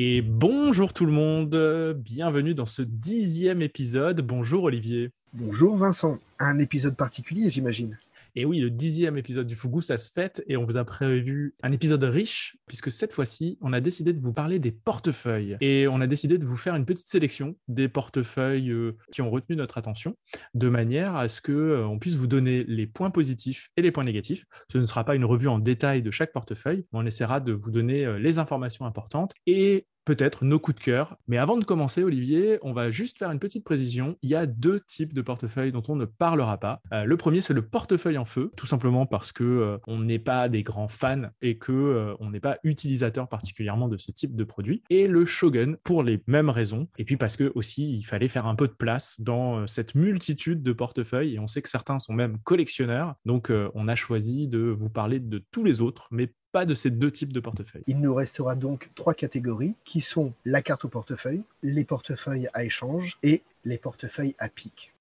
Et bonjour tout le monde, bienvenue dans ce dixième épisode. Bonjour Olivier. Bonjour Vincent, un épisode particulier j'imagine. Et oui, le dixième épisode du Fougou, ça se fête et on vous a prévu un épisode riche puisque cette fois-ci, on a décidé de vous parler des portefeuilles et on a décidé de vous faire une petite sélection des portefeuilles euh, qui ont retenu notre attention de manière à ce que euh, puisse vous donner les points positifs et les points négatifs. Ce ne sera pas une revue en détail de chaque portefeuille, mais on essaiera de vous donner euh, les informations importantes et peut-être nos coups de cœur. Mais avant de commencer, Olivier, on va juste faire une petite précision. Il y a deux types de portefeuilles dont on ne parlera pas. Euh, le premier, c'est le portefeuille en feu, tout simplement parce que euh, on n'est pas des grands fans et que euh, on n'est pas utilisateur particulièrement de ce type de produit. Et le Shogun pour les mêmes raisons. Et puis parce que aussi, il fallait faire un peu de place dans cette multitude de portefeuilles. Et on sait que certains sont même collectionneurs. Donc, on a choisi de vous parler de tous les autres, mais pas de ces deux types de portefeuilles. Il nous restera donc trois catégories qui sont la carte au portefeuille, les portefeuilles à échange et les portefeuilles à pic.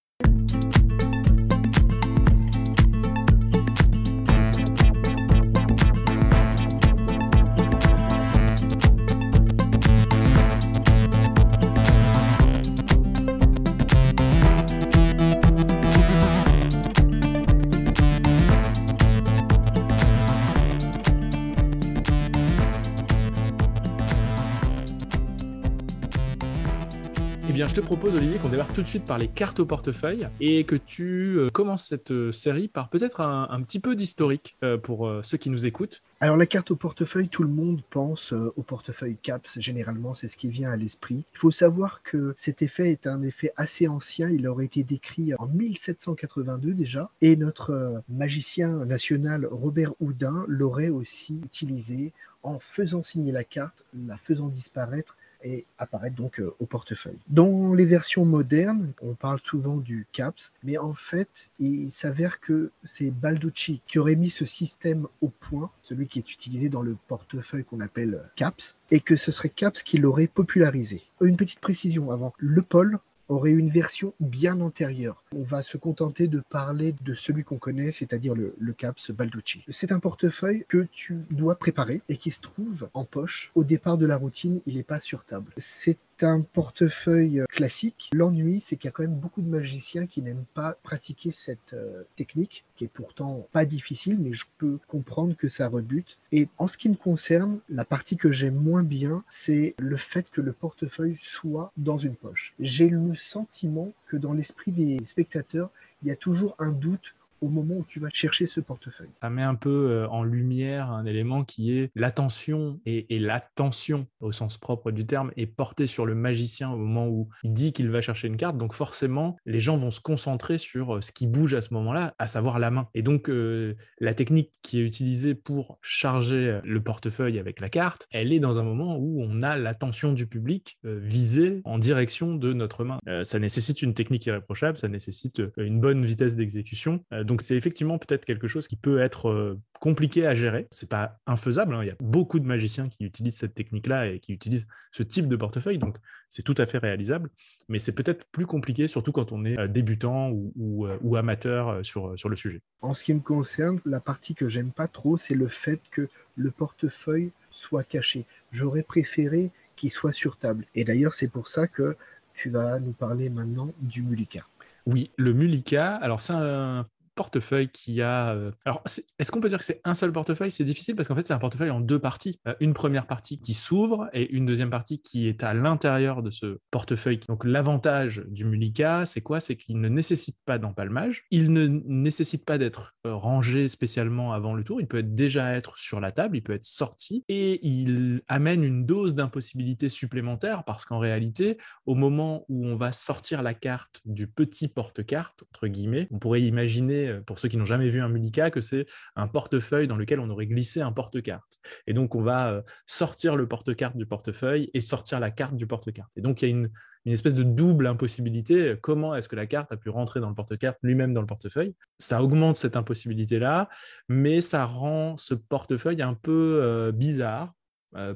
Je te propose, Olivier, qu'on démarre tout de suite par les cartes au portefeuille et que tu euh, commences cette euh, série par peut-être un, petit peu d'historique euh, pour ceux qui nous écoutent. Alors, la carte au portefeuille, tout le monde pense au portefeuille CAPS. Généralement, c'est ce qui vient à l'esprit. Il faut savoir que cet effet est un effet assez ancien. Il aurait été décrit en 1782 déjà. Et notre magicien national Robert Houdin l'aurait aussi utilisé en faisant signer la carte, la faisant disparaître et apparaître donc euh, au portefeuille. Dans les versions modernes, on parle souvent du CAPS, mais en fait, il s'avère que c'est Balducci qui aurait mis ce système au point, celui qui est utilisé dans le portefeuille qu'on appelle CAPS, et que ce serait CAPS qui l'aurait popularisé. Une petite précision avant, le pôle aurait une version bien antérieure. On va se contenter de parler de celui qu'on connaît, c'est-à-dire le, CAPS Balducci. C'est un portefeuille que tu dois préparer et qui se trouve en poche. Au départ de la routine, il n'est pas sur table. C'est un portefeuille classique. L'ennui, c'est qu'il y a quand même beaucoup de magiciens qui n'aiment pas pratiquer cette euh, technique, qui est pourtant pas difficile, mais je peux comprendre que ça rebute. Et en ce qui me concerne, la partie que j'aime moins bien, c'est le fait que le portefeuille soit dans une poche. J'ai le sentiment que dans l'esprit des spectateurs, il y a toujours un doute au moment où tu vas chercher ce portefeuille. Ça met un peu euh, en lumière un élément qui est l'attention et, l'attention au sens propre du terme est portée sur le magicien au moment où il dit qu'il va chercher une carte. Donc forcément, les gens vont se concentrer sur euh, ce qui bouge à ce moment-là, à savoir la main. Et donc euh, la technique qui est utilisée pour charger le portefeuille avec la carte, elle est dans un moment où on a l'attention du public visée en direction de notre main. ça nécessite une technique irréprochable, ça nécessite une bonne vitesse d'exécution donc c'est effectivement peut-être quelque chose qui peut être euh, compliqué à gérer. C'est pas infaisable. Hein. Il y a beaucoup de magiciens qui utilisent cette technique-là et qui utilisent ce type de portefeuille. Donc c'est tout à fait réalisable. Mais c'est peut-être plus compliqué, surtout quand on est euh, débutant ou, euh, amateur sur, sur le sujet. En ce qui me concerne, la partie que j'aime pas trop, c'est le fait que le portefeuille soit caché. J'aurais préféré qu'il soit sur table. Et d'ailleurs, c'est pour ça que tu vas nous parler maintenant du Mulika. Oui, le Mulika, alors c'est un portefeuille qui a. Euh, alors, est-ce qu'on peut dire que c'est un seul portefeuille? C'est difficile parce qu'en fait, c'est un portefeuille en deux parties. Euh, une première partie qui s'ouvre et une deuxième partie qui est à l'intérieur de ce portefeuille. Donc, l'avantage du Mulika, c'est quoi? C'est qu'il ne nécessite pas d'empalmage. Il ne nécessite pas d'être euh, rangé spécialement avant le tour. Il peut déjà être sur la table, il peut être sorti et il amène une dose d'impossibilité supplémentaire parce qu'en réalité, au moment où on va sortir la carte du petit porte-carte, entre guillemets, on pourrait imaginer euh, pour ceux qui n'ont jamais vu un Mulika, que c'est un portefeuille dans lequel on aurait glissé un porte-carte. Et donc, on va euh, sortir le porte-carte du portefeuille et sortir la carte du porte-carte. Et donc, il y a une, espèce de double impossibilité. Comment est-ce que la carte a pu rentrer dans le porte-carte, lui-même dans le portefeuille? Ça augmente cette impossibilité-là, mais ça rend ce portefeuille un peu euh, bizarre,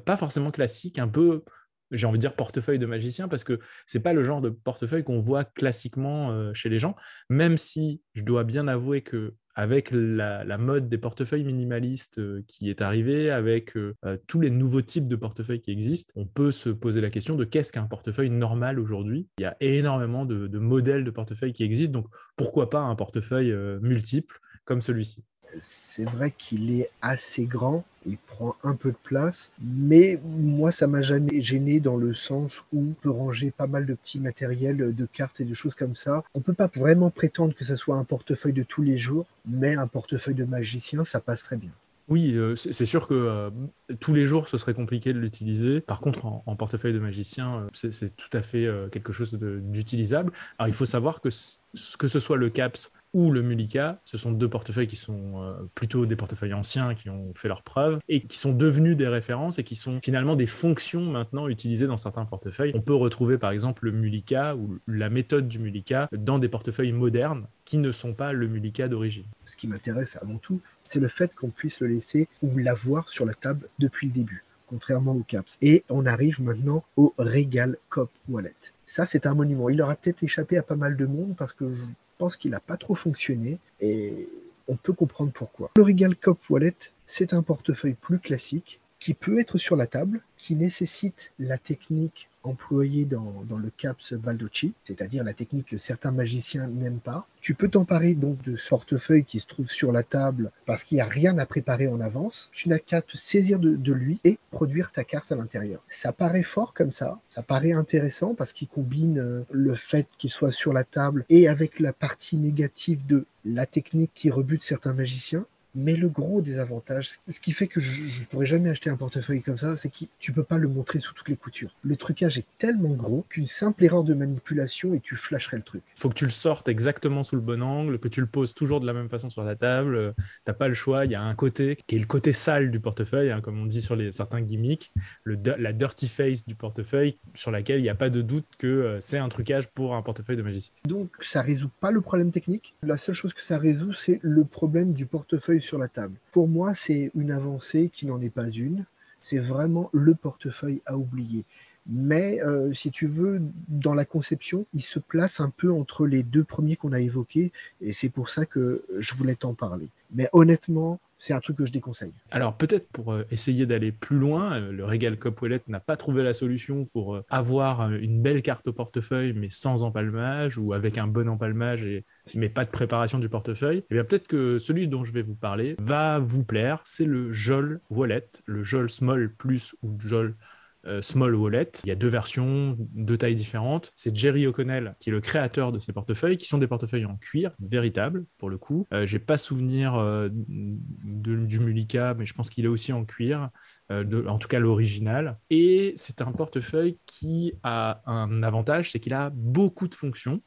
pas forcément classique, un peu j'ai envie de dire portefeuille de magicien parce que c'est pas le genre de portefeuille qu'on voit classiquement euh, chez les gens, même si je dois bien avouer que avec la, mode des portefeuilles minimalistes euh, qui est arrivée, avec euh, tous les nouveaux types de portefeuilles qui existent, on peut se poser la question de qu'est-ce qu'un portefeuille normal aujourd'hui. Il y a énormément de, de, modèles de portefeuilles qui existent, donc pourquoi pas un portefeuille multiple comme celui-ci c'est vrai qu'il est assez grand, il prend un peu de place, mais moi ça m'a jamais gêné dans le sens où on peut ranger pas mal de petits matériels, de cartes et de choses comme ça. On peut pas vraiment prétendre que ça soit un portefeuille de tous les jours, mais un portefeuille de magicien, ça passe très bien. Oui, euh, c'est sûr que euh, tous les jours, ce serait compliqué de l'utiliser. Par contre, en, portefeuille de magicien, euh, c'est tout à fait quelque chose d'utilisable. Alors, il faut savoir que que ce soit le CAPS ou le Mulika. Ce sont deux portefeuilles qui sont euh, plutôt des portefeuilles anciens qui ont fait leurs preuves et qui sont devenus des références et qui sont finalement des fonctions maintenant utilisées dans certains portefeuilles. On peut retrouver par exemple le Mulika ou la méthode du Mulika dans des portefeuilles modernes qui ne sont pas le Mulika d'origine. Ce qui m'intéresse avant tout, c'est le fait qu'on puisse le laisser ou l'avoir sur la table depuis le début contrairement au CAPS. Et on arrive maintenant au Regal Cop Wallet. Ça, c'est un monument. Il aura peut-être échappé à pas mal de monde parce que je pense qu'il n'a pas trop fonctionné et on peut comprendre pourquoi. Le Regal Cop Wallet, c'est un portefeuille plus classique qui peut être sur la table, qui nécessite la technique employée dans, le CAPS Baldocci, c'est-à-dire la technique que certains magiciens n'aiment pas. Tu peux t'emparer donc de ce portefeuille qui se trouve sur la table parce qu'il n'y a rien à préparer en avance. Tu n'as qu'à te saisir de, de, lui et produire ta carte à l'intérieur. Ça paraît fort comme ça, ça paraît intéressant parce qu'il combine euh, le fait qu'il soit sur la table et avec la partie négative de la technique qui rebute certains magiciens. Mais le gros des avantages, ce qui fait que je ne pourrais jamais acheter un portefeuille comme ça, c'est que tu peux pas le montrer sous toutes les coutures. Le trucage est tellement gros qu'une simple erreur de manipulation et tu flasherais le truc. Il faut que tu le sortes exactement sous le bon angle, que tu le poses toujours de la même façon sur la table. T'as pas le choix. Il y a un côté qui est le côté sale du portefeuille, hein, comme on dit sur les, certains gimmicks, le, la dirty face du portefeuille, sur laquelle il n'y a pas de doute que euh, c'est un trucage pour un portefeuille de magicien. Donc ça résout pas le problème technique. La seule chose que ça résout, c'est le problème du portefeuille sur la table. Pour moi, c'est une avancée qui n'en est pas une. C'est vraiment le portefeuille à oublier. Mais euh, si tu veux, dans la conception, il se place un peu entre les deux premiers qu'on a évoqués, et c'est pour ça que je voulais t'en parler. Mais honnêtement, c'est un truc que je déconseille. Alors peut-être pour euh, essayer d'aller plus loin, euh, le Regal Cop Wallet n'a pas trouvé la solution pour avoir une belle carte au portefeuille mais sans empalmage ou avec un bon empalmage mais pas de préparation du portefeuille. Et eh bien peut-être que celui dont je vais vous parler va vous plaire, c'est le Jol Wallet, le Jol Small Plus ou Jol Small Wallet. Il y a deux versions, deux tailles différentes. C'est Jerry O'Connell qui est le créateur de ces portefeuilles, qui sont des portefeuilles en cuir, véritables pour le coup. Euh, J'ai pas souvenir euh, du Mulika, mais je pense qu'il est aussi en cuir, euh, en tout cas l'original. Et c'est un portefeuille qui a un avantage, c'est qu'il a beaucoup de fonctions.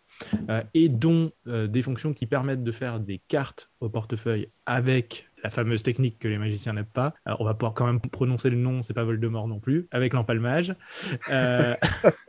et dont des fonctions qui permettent de faire des cartes au portefeuille avec la fameuse technique que les magiciens n'aiment pas. On va pouvoir quand même prononcer le nom, c'est pas Voldemort non plus, avec l'empalmage. Euh,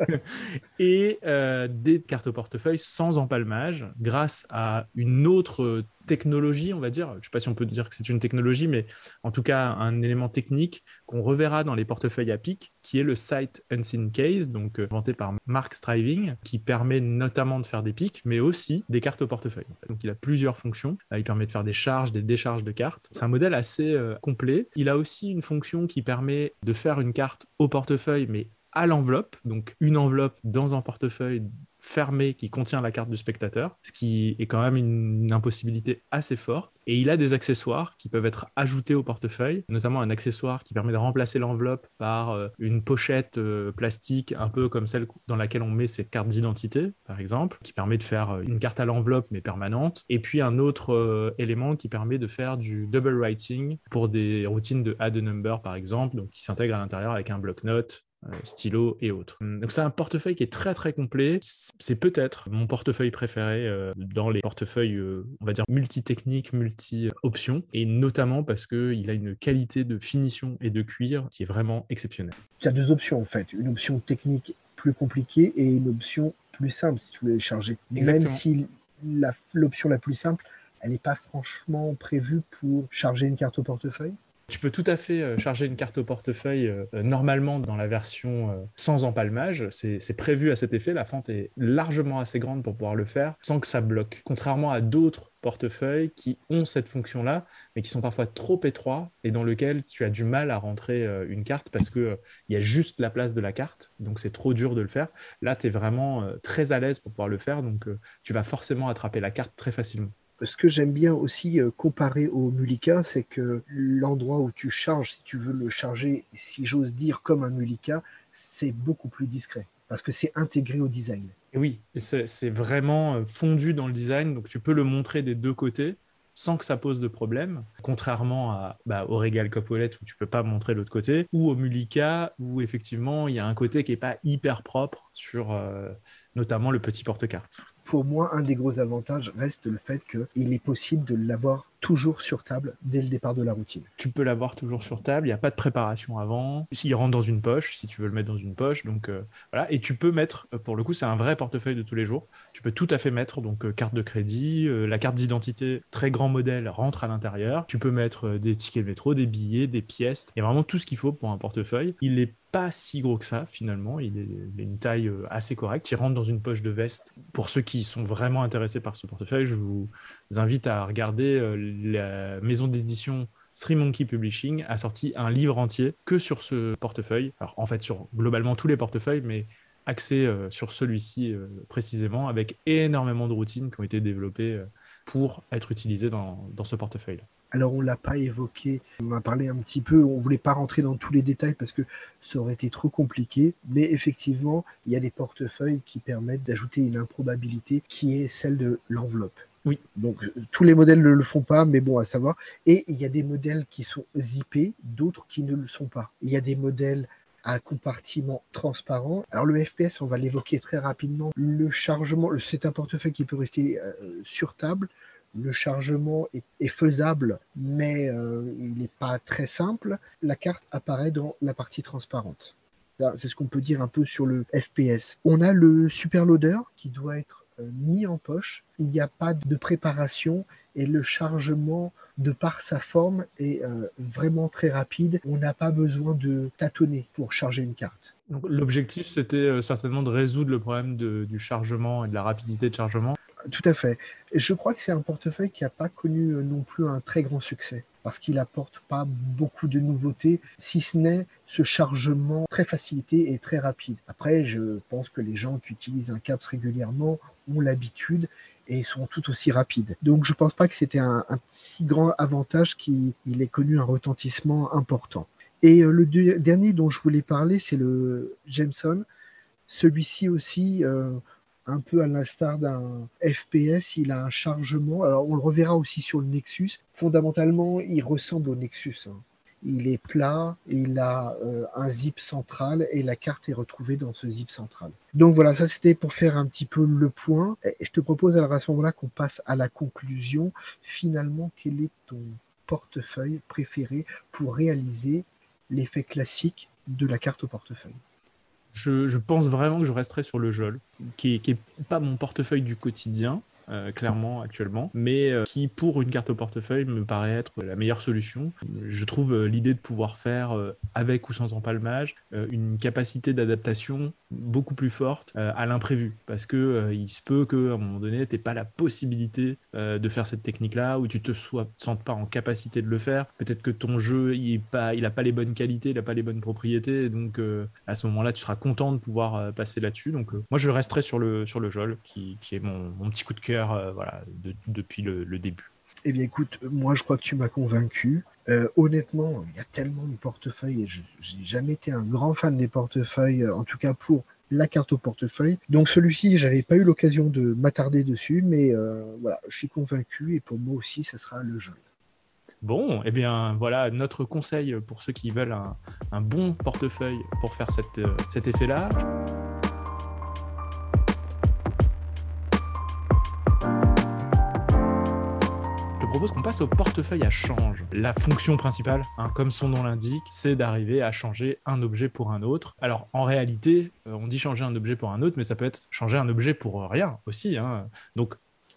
et euh, des cartes au portefeuille sans empalmage, grâce à une autre technologie, on va dire. Je ne sais pas si on peut dire que c'est une technologie, mais en tout cas un élément technique qu'on reverra dans les portefeuilles à pic, qui est le Sight Unseen Case, donc euh, inventé par Mark Striving, qui permet notamment de faire des pics, mais aussi des cartes au portefeuille. Donc il a plusieurs fonctions. il permet de faire des charges, des décharges de cartes. C'est un modèle assez euh, complet. Il a aussi une fonction qui permet de faire une carte au portefeuille, mais à l'enveloppe, donc une enveloppe dans un portefeuille fermé qui contient la carte du spectateur, ce qui est quand même une, impossibilité assez forte. Et il a des accessoires qui peuvent être ajoutés au portefeuille, notamment un accessoire qui permet de remplacer l'enveloppe par euh, une pochette euh, plastique, un peu comme celle dans laquelle on met ses cartes d'identité, par exemple, qui permet de faire euh, une carte à l'enveloppe mais permanente. Et puis un autre élément qui permet de faire du double writing pour des routines de add a number, par exemple, donc qui s'intègre à l'intérieur avec un bloc-notes euh, stylo et autres. Hum, donc c'est un portefeuille qui est très très complet. C'est peut-être mon portefeuille préféré euh, dans les portefeuilles, euh, on va dire, multi-techniques, multi-options, et notamment parce qu'il a une qualité de finition et de cuir qui est vraiment exceptionnelle. Tu as deux options en fait, une option technique plus compliquée et une option plus simple si tu voulais les charger. Même si l'option la, plus simple, elle n'est pas franchement prévue pour charger une carte au portefeuille Tu peux tout à fait euh, charger une carte au portefeuille euh, normalement dans la version euh, sans empalmage. C'est prévu à cet effet. La fente est largement assez grande pour pouvoir le faire sans que ça bloque. Contrairement à d'autres portefeuilles qui ont cette fonction-là, mais qui sont parfois trop étroits et dans lesquels tu as du mal à rentrer une carte parce qu'il il y a juste la place de la carte. Donc c'est trop dur de le faire. Là, tu es vraiment très à l'aise pour pouvoir le faire. Donc tu vas forcément attraper la carte très facilement ce que j'aime bien aussi euh, comparer au Mulika, c'est que l'endroit où tu charges, si tu veux le charger, si j'ose dire, comme un Mulika, c'est beaucoup plus discret parce que c'est intégré au design. oui, c'est vraiment euh, fondu dans le design, donc tu peux le montrer des deux côtés sans que ça pose de problème, contrairement à, bah, au Regal Copolette où tu peux pas montrer l'autre côté, ou au Mulika où effectivement il y a un côté qui est pas hyper propre sur euh, notamment le petit porte-carte. Pour moi, un des gros avantages reste le fait qu'il est possible de l'avoir toujours sur table dès le départ de la routine. Tu peux l'avoir toujours sur table, il n'y a pas de préparation avant. S'il rentre dans une poche, si tu veux le mettre dans une poche, donc euh, voilà. Et tu peux mettre, euh, pour le coup, c'est un vrai portefeuille de tous les jours. Tu peux tout à fait mettre donc euh, carte de crédit, la carte d'identité, très grand modèle, rentre à l'intérieur. Tu peux mettre des tickets de métro, des billets, des pièces, et vraiment tout ce qu'il faut pour un portefeuille. Il est pas si gros que ça finalement, il est, une taille assez correcte. Il rentre dans une poche de veste. Pour ceux qui sont vraiment intéressés par ce portefeuille, je vous invite à regarder la maison d'édition Three Monkey Publishing a sorti un livre entier que sur ce portefeuille. Alors en fait sur globalement tous les portefeuilles, mais axé euh, sur celui-ci euh, précisément, avec énormément de routines qui ont été développées euh, pour être utilisées dans, dans ce portefeuille. Alors on l'a pas évoqué, on a parlé un petit peu, on voulait pas rentrer dans tous les détails parce que ça aurait été trop compliqué, mais effectivement, il y a des portefeuilles qui permettent d'ajouter une improbabilité qui est celle de l'enveloppe. Oui. Donc euh, tous les modèles ne le font pas, mais bon à savoir. Et il y a des modèles qui sont zippés, d'autres qui ne le sont pas. Il y a des modèles à compartiment transparent. Alors le FPS, on va l'évoquer très rapidement. Le chargement, c'est un portefeuille qui peut rester euh, sur table. Le chargement est, faisable, mais euh, il n'est pas très simple. La carte apparaît dans la partie transparente. C'est ce qu'on peut dire un peu sur le FPS. On a le super loader qui doit être euh, mis en poche. Il n'y a pas de préparation et le chargement, de par sa forme, est euh, vraiment très rapide. On n'a pas besoin de tâtonner pour charger une carte. L'objectif, c'était certainement de résoudre le problème du chargement et de la rapidité de chargement. Tout à fait. Je crois que c'est un portefeuille qui n'a pas connu non plus un très grand succès parce qu'il apporte pas beaucoup de nouveautés, si ce n'est ce chargement très facilité et très rapide. Après, je pense que les gens qui utilisent un CAPS régulièrement ont l'habitude et sont tout aussi rapides. Donc je ne pense pas que c'était un, si grand avantage qu'il ait connu un retentissement important. Et euh, le dernier dont je voulais parler, c'est le Jameson. Celui-ci aussi, euh, un peu à l'instar d'un FPS, il a un chargement. Alors, on le reverra aussi sur le Nexus. Fondamentalement, il ressemble au Nexus. Hein. Il est plat, il a euh, un zip central et la carte est retrouvée dans ce zip central. Donc voilà, ça c'était pour faire un petit peu le point. Et je te propose alors à ce moment-là qu'on passe à la conclusion. Finalement, quel est ton portefeuille préféré pour réaliser l'effet classique de la carte au portefeuille? Je, pense vraiment que je resterai sur le JOL, qui n'est pas mon portefeuille du quotidien, euh, clairement actuellement, mais euh, qui pour une carte au portefeuille me paraît être la meilleure solution. Je trouve euh, l'idée de pouvoir faire avec ou sans empalmage une capacité d'adaptation beaucoup plus forte à l'imprévu, parce que il se peut qu'à un moment donné, tu pas la possibilité de faire cette technique-là, ou tu te sois, sentes pas en capacité de le faire. Peut-être que ton jeu, il n'a pas, pas les bonnes qualités, il n'a pas les bonnes propriétés, donc à ce moment-là, tu seras content de pouvoir passer là-dessus. Donc moi, je resterai sur le, sur le JOL, qui, qui est mon, mon petit coup de cœur euh, voilà, depuis le, début. Eh bien, écoute, moi, je crois que tu m'as convaincu. Euh, honnêtement, il y a tellement de portefeuilles et je n'ai jamais été un grand fan des portefeuilles, euh, en tout cas pour la carte au portefeuille. Donc celui-ci, j'avais pas eu l'occasion de m'attarder dessus, mais voilà, je suis convaincu et pour moi aussi, ce sera le jeu. Bon, eh bien voilà notre conseil pour ceux qui veulent un, bon portefeuille pour faire cette, cet effet-là. Propose qu'on passe au portefeuille à change. La fonction principale, hein, comme son nom l'indique, c'est d'arriver à changer un objet pour un autre. Alors en réalité, euh, on dit changer un objet pour un autre, mais ça peut être changer un objet pour rien aussi. Hein. Donc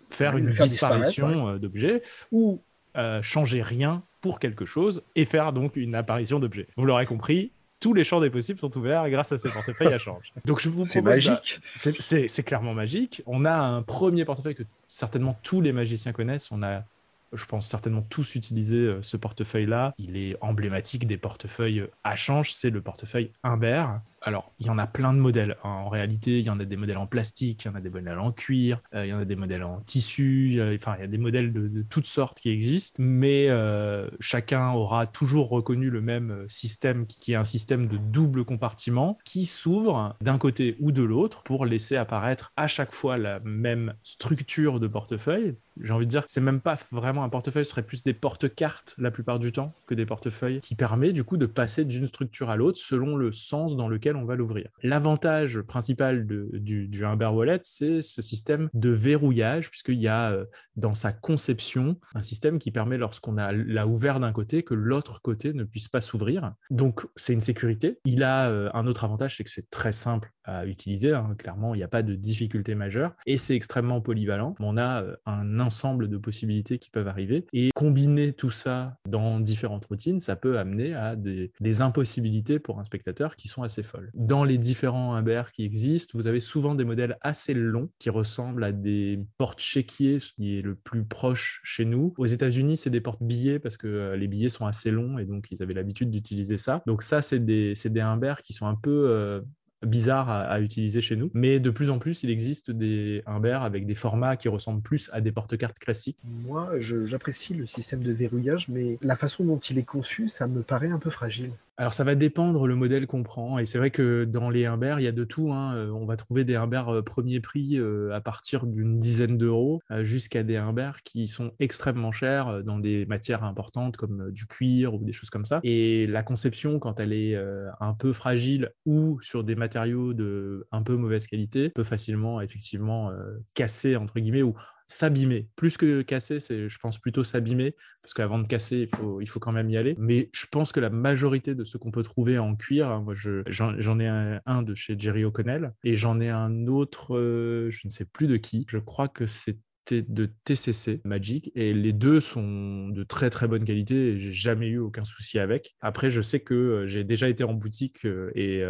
faire une disparition euh, d'objet ou euh, changer rien pour quelque chose et faire donc une apparition d'objet. Vous l'aurez compris, tous les champs des possibles sont ouverts grâce à ces portefeuilles à change. Donc je vous C'est magique. c'est clairement magique. On a un premier portefeuille que certainement tous les magiciens connaissent. On a je pense certainement tous utiliser euh, ce portefeuille-là. Il est emblématique des portefeuilles à change, c'est le portefeuille Humbert. Alors, il y en a plein de modèles. hein. En réalité, il y en a des modèles en plastique, il y en a des modèles en cuir, euh, il y en a des modèles en tissu, enfin, il y a des modèles de, toutes sortes qui existent, mais euh, chacun aura toujours reconnu le même euh, système qui qui est un système de double compartiment qui s'ouvre d'un côté ou de l'autre pour laisser apparaître à chaque fois la même structure de portefeuille. J'ai envie de dire que c'est même pas vraiment un portefeuille, ce serait plus des porte-cartes la plupart du temps que des portefeuilles qui permet du coup de passer d'une structure à l'autre selon le sens dans lequel on va l'ouvrir. L'avantage principal du, du Humber Wallet, c'est ce système de verrouillage, puisqu'il y a euh, dans sa conception un système qui permet, lorsqu'on l'a ouvert d'un côté, que l'autre côté ne puisse pas s'ouvrir. Donc, c'est une sécurité. Il a euh, un autre avantage, c'est que c'est très simple à utiliser. hein. Clairement, il n'y a pas de difficulté majeure et c'est extrêmement polyvalent. On a euh, un ensemble de possibilités qui peuvent arriver et combiner tout ça dans différentes routines, ça peut amener à des, des impossibilités pour un spectateur qui sont assez folles. Dans les différents Humbert qui existent, vous avez souvent des modèles assez longs qui ressemblent à des porte-chéquiers, ce qui est le plus proche chez nous. Aux États-Unis, c'est des porte-billets parce que euh, les billets sont assez longs et donc ils avaient l'habitude d'utiliser ça. Donc ça, c'est des, des qui sont un peu euh, bizarres à, utiliser chez nous. Mais de plus en plus, il existe des Humbert avec des formats qui ressemblent plus à des porte-cartes classiques. Moi, j'apprécie le système de verrouillage, mais la façon dont il est conçu, ça me paraît un peu fragile. Alors ça va dépendre le modèle qu'on prend et c'est vrai que dans les Humbert il y a de tout. hein. Euh, On va trouver des Humbert euh, premier prix euh, à partir d'une dizaine d'euros jusqu'à des Humbert qui sont extrêmement chers dans des matières importantes comme du cuir ou des choses comme ça. Et la conception quand elle est un peu fragile ou sur des matériaux de un peu mauvaise qualité peut facilement effectivement casser entre guillemets ou s'abîmer. Plus que casser, c'est, je pense, plutôt s'abîmer, parce qu'avant de casser, il faut, il faut quand même y aller. Mais je pense que la majorité de ce qu'on peut trouver en cuir, hein, moi, je, j'en, j'en ai un, de chez Jerry O'Connell, et j'en ai un autre, euh, je ne sais plus de qui, je crois que c'était de TCC Magic et les deux sont de très très bonne qualité et j'ai jamais eu aucun souci avec. Après, je sais que euh, j'ai déjà été en boutique euh, et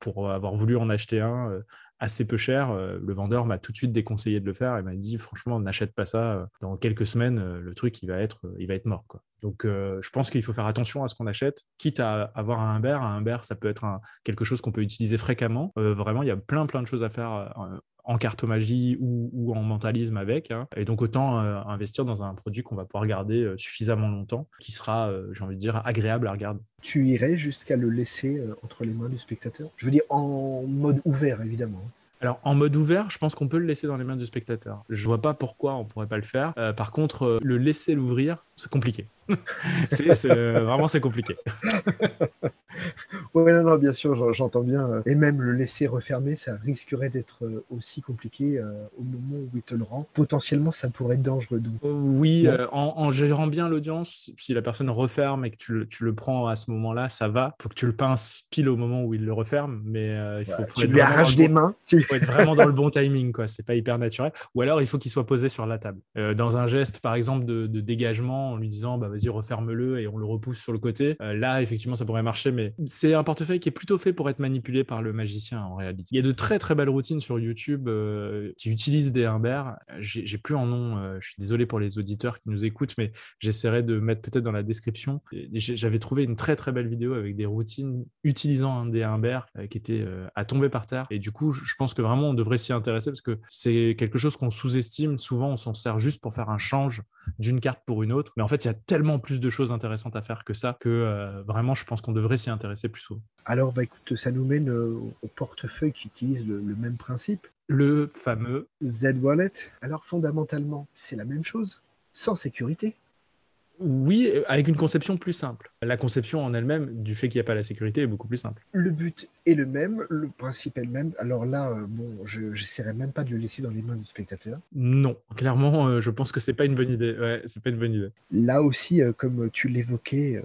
pour avoir voulu en acheter un, assez peu cher, euh, le vendeur m'a tout de suite déconseillé de le faire et m'a dit franchement n'achète pas ça, euh, dans quelques semaines euh, le truc il va être, il va être mort quoi. Donc je pense qu'il faut faire attention à ce qu'on achète, quitte à avoir un Humbert. Un Humbert ça peut être quelque chose qu'on peut utiliser fréquemment. Vraiment il y a plein plein de choses à faire en cartomagie ou, ou en mentalisme avec. hein. Et donc autant euh, investir dans un produit qu'on va pouvoir garder euh, suffisamment longtemps, qui sera, euh, j'ai envie de dire, agréable à regarder. Tu irais jusqu'à le laisser entre les mains du spectateur? Je veux dire, en mode ouvert, évidemment. Alors, en mode ouvert, je pense qu'on peut le laisser dans les mains du spectateur. Je vois pas pourquoi on pourrait pas le faire. Par contre, le laisser l'ouvrir, c'est compliqué. c'est, c'est- euh, vraiment, c'est compliqué. Ouais, non, non, bien sûr, j'en- j'entends bien. Et même le laisser refermer, ça risquerait d'être euh, aussi compliqué euh, au moment où il te le rend. Potentiellement, ça pourrait être dangereux. Donc, Oui, euh, en, en gérant bien l'audience, si la personne referme et que tu le, tu le prends à ce moment-là, ça va. faut que tu le pinces pile au moment où il le referme, mais euh, il faut, faut tu lui arraches des bon- mains. tu- faut être vraiment dans le bon timing, quoi. C'est pas hyper naturel. Ou alors, il faut qu'il soit posé sur la table. Dans un geste, par exemple, de, de dégagement, en lui disant, bah, vas-y, referme-le et on le repousse sur le côté. Euh, là, effectivement, ça pourrait marcher, mais c'est un portefeuille qui est plutôt fait pour être manipulé par le magicien, en réalité. Il y a de très, très belles routines sur YouTube euh, qui utilisent des Humbert. J'ai plus en nom, euh, je suis désolé pour les auditeurs qui nous écoutent, mais j'essaierai de mettre peut-être dans la description. J'avais trouvé une très, très belle vidéo avec des routines utilisant un des Humbert qui était à tomber par terre. Et du coup, je pense que vraiment, on devrait s'y intéresser parce que c'est quelque chose qu'on sous-estime. Souvent, on s'en sert juste pour faire un change d'une carte pour une autre. Mais en fait, il y a tellement plus de choses intéressantes à faire que ça que euh, vraiment, je pense qu'on devrait s'y intéresser plus souvent. Alors, bah, écoute, ça nous mène euh, au portefeuille qui utilise le, le même principe. Le fameux Z-Wallet. Alors, fondamentalement, c'est la même chose, sans sécurité. Oui, euh, avec une conception plus simple. La conception en elle-même, du fait qu'il n'y a pas la sécurité, est beaucoup plus simple. Le but est le même, le principe est le même. Alors là, euh, bon, je n'essaierai même pas de le laisser dans les mains du spectateur. Non, clairement, euh, je pense que c'est pas une bonne idée. Ouais, c'est pas une bonne idée. Là aussi, euh, comme tu l'évoquais,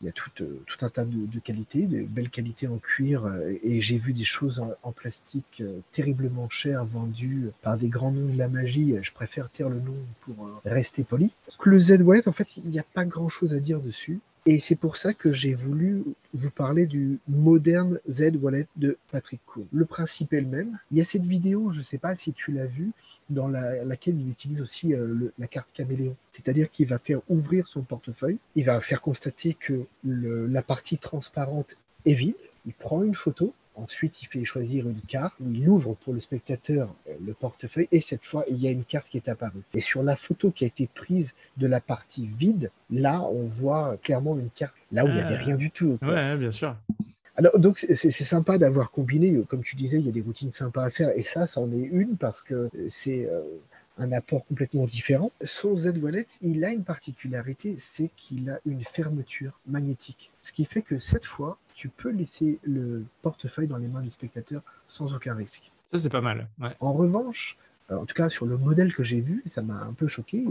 Il y a tout, euh, un tas de, qualités, de belles qualités en cuir, euh, et j'ai vu des choses en, plastique euh, terriblement chères vendues par des grands noms de la magie. Je préfère taire le nom pour rester poli. Le Z Wallet, en fait, il n'y a pas grand chose à dire dessus. Et c'est pour ça que j'ai voulu vous parler du moderne Z Wallet de Patrick Kuhn. Le principe est le même. Il y a cette vidéo, je ne sais pas si tu l'as vue, dans laquelle il utilise aussi euh, la carte caméléon. C'est-à-dire qu'il va faire ouvrir son portefeuille, il va faire constater que la partie transparente est vide, il prend une photo, Ensuite, il fait choisir une carte, il ouvre pour le spectateur euh, le portefeuille et cette fois, il y a une carte qui est apparue. Et sur la photo qui a été prise de la partie vide, là, on voit clairement une carte là où il n'y avait ah. rien du tout. Ouais, bien sûr. Alors, donc, c'est sympa d'avoir combiné. Comme tu disais, il y a des routines sympas à faire et ça, c'en est une parce que c'est. Euh, un apport complètement différent. Son Z-Wallet, il a une particularité, c'est qu'il a une fermeture magnétique. Ce qui fait que cette fois, tu peux laisser le portefeuille dans les mains du spectateur sans aucun risque. Ça, c'est pas mal. En revanche, euh, en tout cas sur le modèle que j'ai vu, ça m'a un peu choqué.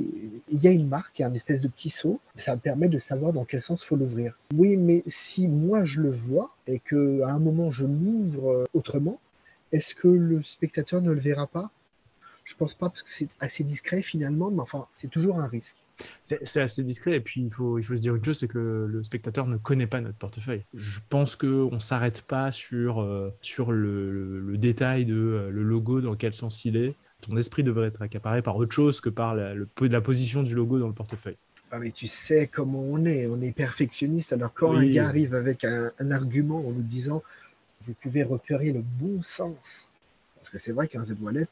Il y a une marque, il y a une espèce de petit saut, ça me permet de savoir dans quel sens faut l'ouvrir. Oui, mais si moi je le vois et qu'à un moment je l'ouvre euh, autrement, est-ce que le spectateur ne le verra pas? Je pense pas parce que c'est assez discret finalement, mais enfin, c'est toujours un risque. C'est assez discret et puis il faut, se dire une chose, c'est que le, spectateur ne connaît pas notre portefeuille. Je pense qu'on ne s'arrête pas sur, euh, sur le, détail de euh, le logo, dans quel sens il est. Ton esprit devrait être accaparé par autre chose que par la, la position du logo dans le portefeuille. Ah mais tu sais comment on est, on est perfectionniste. Alors quand un gars arrive avec un, un argument en nous disant vous pouvez repérer le bon sens, parce que c'est vrai qu'un Z-Wallet,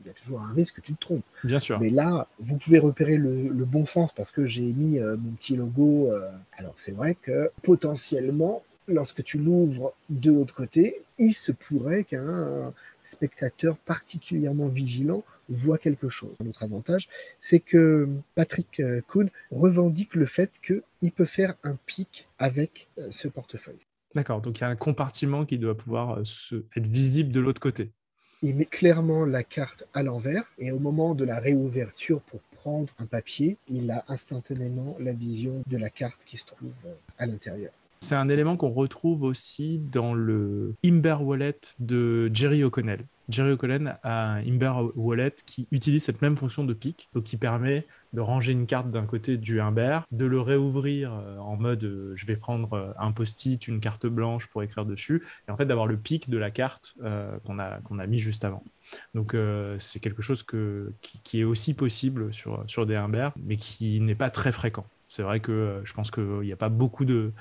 il y a toujours un risque que tu te trompes. Bien sûr. Mais là, vous pouvez repérer le, bon sens parce que j'ai mis euh, mon petit logo. Euh. alors c'est vrai que potentiellement, lorsque tu l'ouvres de l'autre côté, il se pourrait qu'un spectateur particulièrement vigilant voit quelque chose. Un autre avantage, c'est que Patrick euh, Kuhn revendique le fait qu'il peut faire un pic avec ce portefeuille. D'accord, donc il y a un compartiment qui doit pouvoir être visible de l'autre côté il met clairement la carte à l'envers et au moment de la réouverture pour prendre un papier, il a instantanément la vision de la carte qui se trouve euh, à l'intérieur. C'est un élément qu'on retrouve aussi dans le Imber Wallet de Jerry O'Connell. Jerry O'Connell a un Imber Wallet qui utilise cette même fonction de pic, donc qui permet de ranger une carte d'un côté du Imber, de le réouvrir euh, en mode euh, je vais prendre un post-it, une carte blanche pour écrire dessus, et en fait d'avoir le pic de la carte qu'on a, a mis juste avant. Donc c'est quelque chose qui, est aussi possible sur, sur des Imber, mais qui n'est pas très fréquent. C'est vrai que euh, je pense qu'il n'y a pas beaucoup de,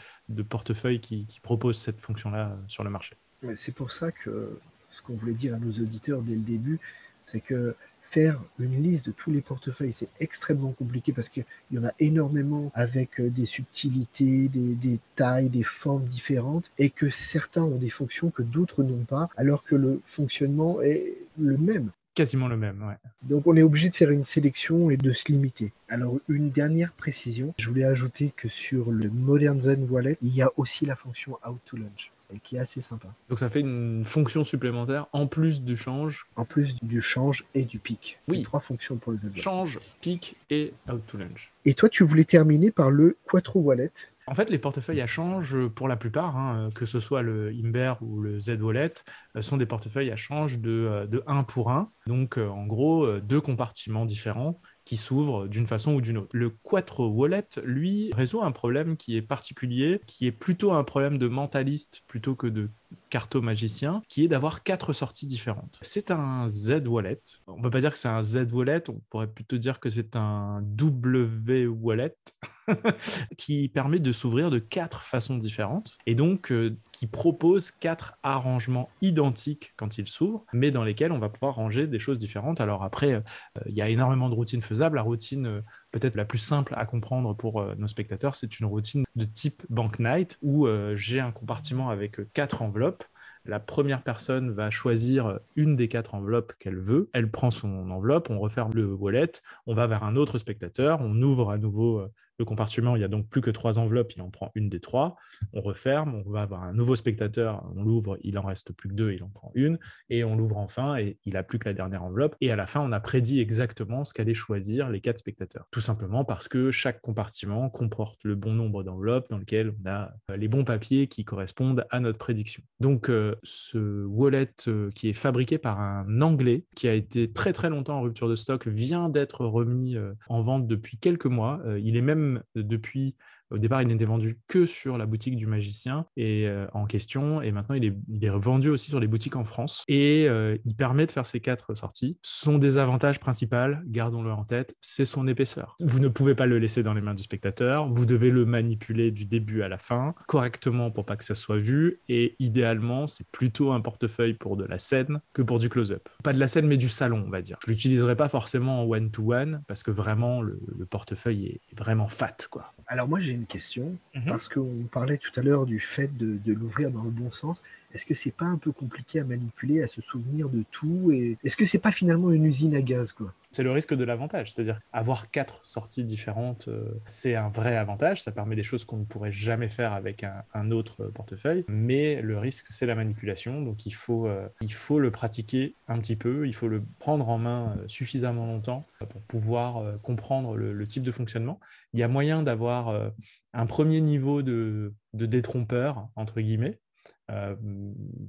portefeuilles qui, proposent cette fonction-là euh, sur le marché. C'est pour ça que ce qu'on voulait dire à nos auditeurs dès le début, c'est que faire une liste de tous les portefeuilles, c'est extrêmement compliqué parce qu'il y en a énormément avec euh, des subtilités, des, des, tailles, des formes différentes et que certains ont des fonctions que d'autres n'ont pas alors que le fonctionnement est le même quasiment le même. Ouais. Donc on est obligé de faire une sélection et de se limiter. Alors une dernière précision, je voulais ajouter que sur le Modern Zen Wallet, il y a aussi la fonction Out to Launch et qui est assez sympa. Donc ça fait une fonction supplémentaire en plus du change. En plus du change et du pic. Oui. Trois fonctions pour le Zen. Change, pic et out to launch. Et toi, tu voulais terminer par le Quattro Wallet. En fait, les portefeuilles à change, pour la plupart, hein, que ce soit le Imber ou le Z Wallet, euh, sont des portefeuilles à change de, 1 euh, pour 1. Donc, euh, en gros, deux compartiments différents qui s'ouvrent d'une façon ou d'une autre. Le Quattro Wallet, lui, résout un problème qui est particulier, qui est plutôt un problème de mentaliste plutôt que de carto-magicien, qui est d'avoir quatre sorties différentes. C'est un Z Wallet. On ne peut pas dire que c'est un Z Wallet, on pourrait plutôt dire que c'est un W Wallet qui permet de s'ouvrir de quatre façons différentes et donc euh, qui propose quatre arrangements identiques quand il s'ouvre, mais dans lesquels on va pouvoir ranger des choses différentes. Alors après, euh, il y a énormément de routines faisables. La routine euh, peut-être la plus simple à comprendre pour nos spectateurs, c'est une routine de type Bank Night où j'ai un compartiment avec quatre enveloppes la première personne va choisir une des quatre enveloppes qu'elle veut. Elle prend son enveloppe, on referme le wallet, on va vers un autre spectateur, on ouvre à nouveau le compartiment, il n'y a donc plus que trois enveloppes, il en prend une des trois. On referme, on va avoir un nouveau spectateur, on l'ouvre, il en reste plus que deux, il en prend une, et on l'ouvre enfin et il n'a plus que la dernière enveloppe. Et à la fin, on a prédit exactement ce qu'allaient choisir les quatre spectateurs. Tout simplement parce que chaque compartiment comporte le bon nombre d'enveloppes dans lequel on a euh, les bons papiers qui correspondent à notre prédiction. Donc, euh, ce wallet euh, qui est fabriqué par un Anglais qui a été très très longtemps en rupture de stock vient d'être remis en vente depuis quelques mois. il est même depuis au départ, il n'était vendu que sur la boutique du magicien et, euh, en question, et maintenant il est, vendu aussi sur les boutiques en France. Et euh, il permet de faire ces quatre sorties. Son désavantage principal, gardons-le en tête, c'est son épaisseur. Vous ne pouvez pas le laisser dans les mains du spectateur, vous devez le manipuler du début à la fin, correctement pour pas que ça soit vu, et idéalement, c'est plutôt un portefeuille pour de la scène que pour du close-up. Pas de la scène, mais du salon, on va dire. Je l'utiliserai pas forcément en one-to-one, parce que vraiment, le portefeuille est vraiment fat, quoi. Alors moi j'ai une question, mhm. parce qu'on parlait tout à l'heure du fait de, l'ouvrir dans le bon sens. Est-ce que c'est pas un peu compliqué à manipuler, à se souvenir de tout Est-ce que c'est pas finalement une usine à gaz quoi? C'est le risque de l'avantage, c'est-à-dire avoir quatre sorties différentes, euh, c'est un vrai avantage, ça permet des choses qu'on ne pourrait jamais faire avec un, autre portefeuille, mais le risque c'est la manipulation, donc il faut, euh, il faut le pratiquer un petit peu, il faut le prendre en main euh, suffisamment longtemps pour pouvoir comprendre le, type de fonctionnement. Il y a moyen d'avoir un premier niveau de, de détrompeur, entre guillemets,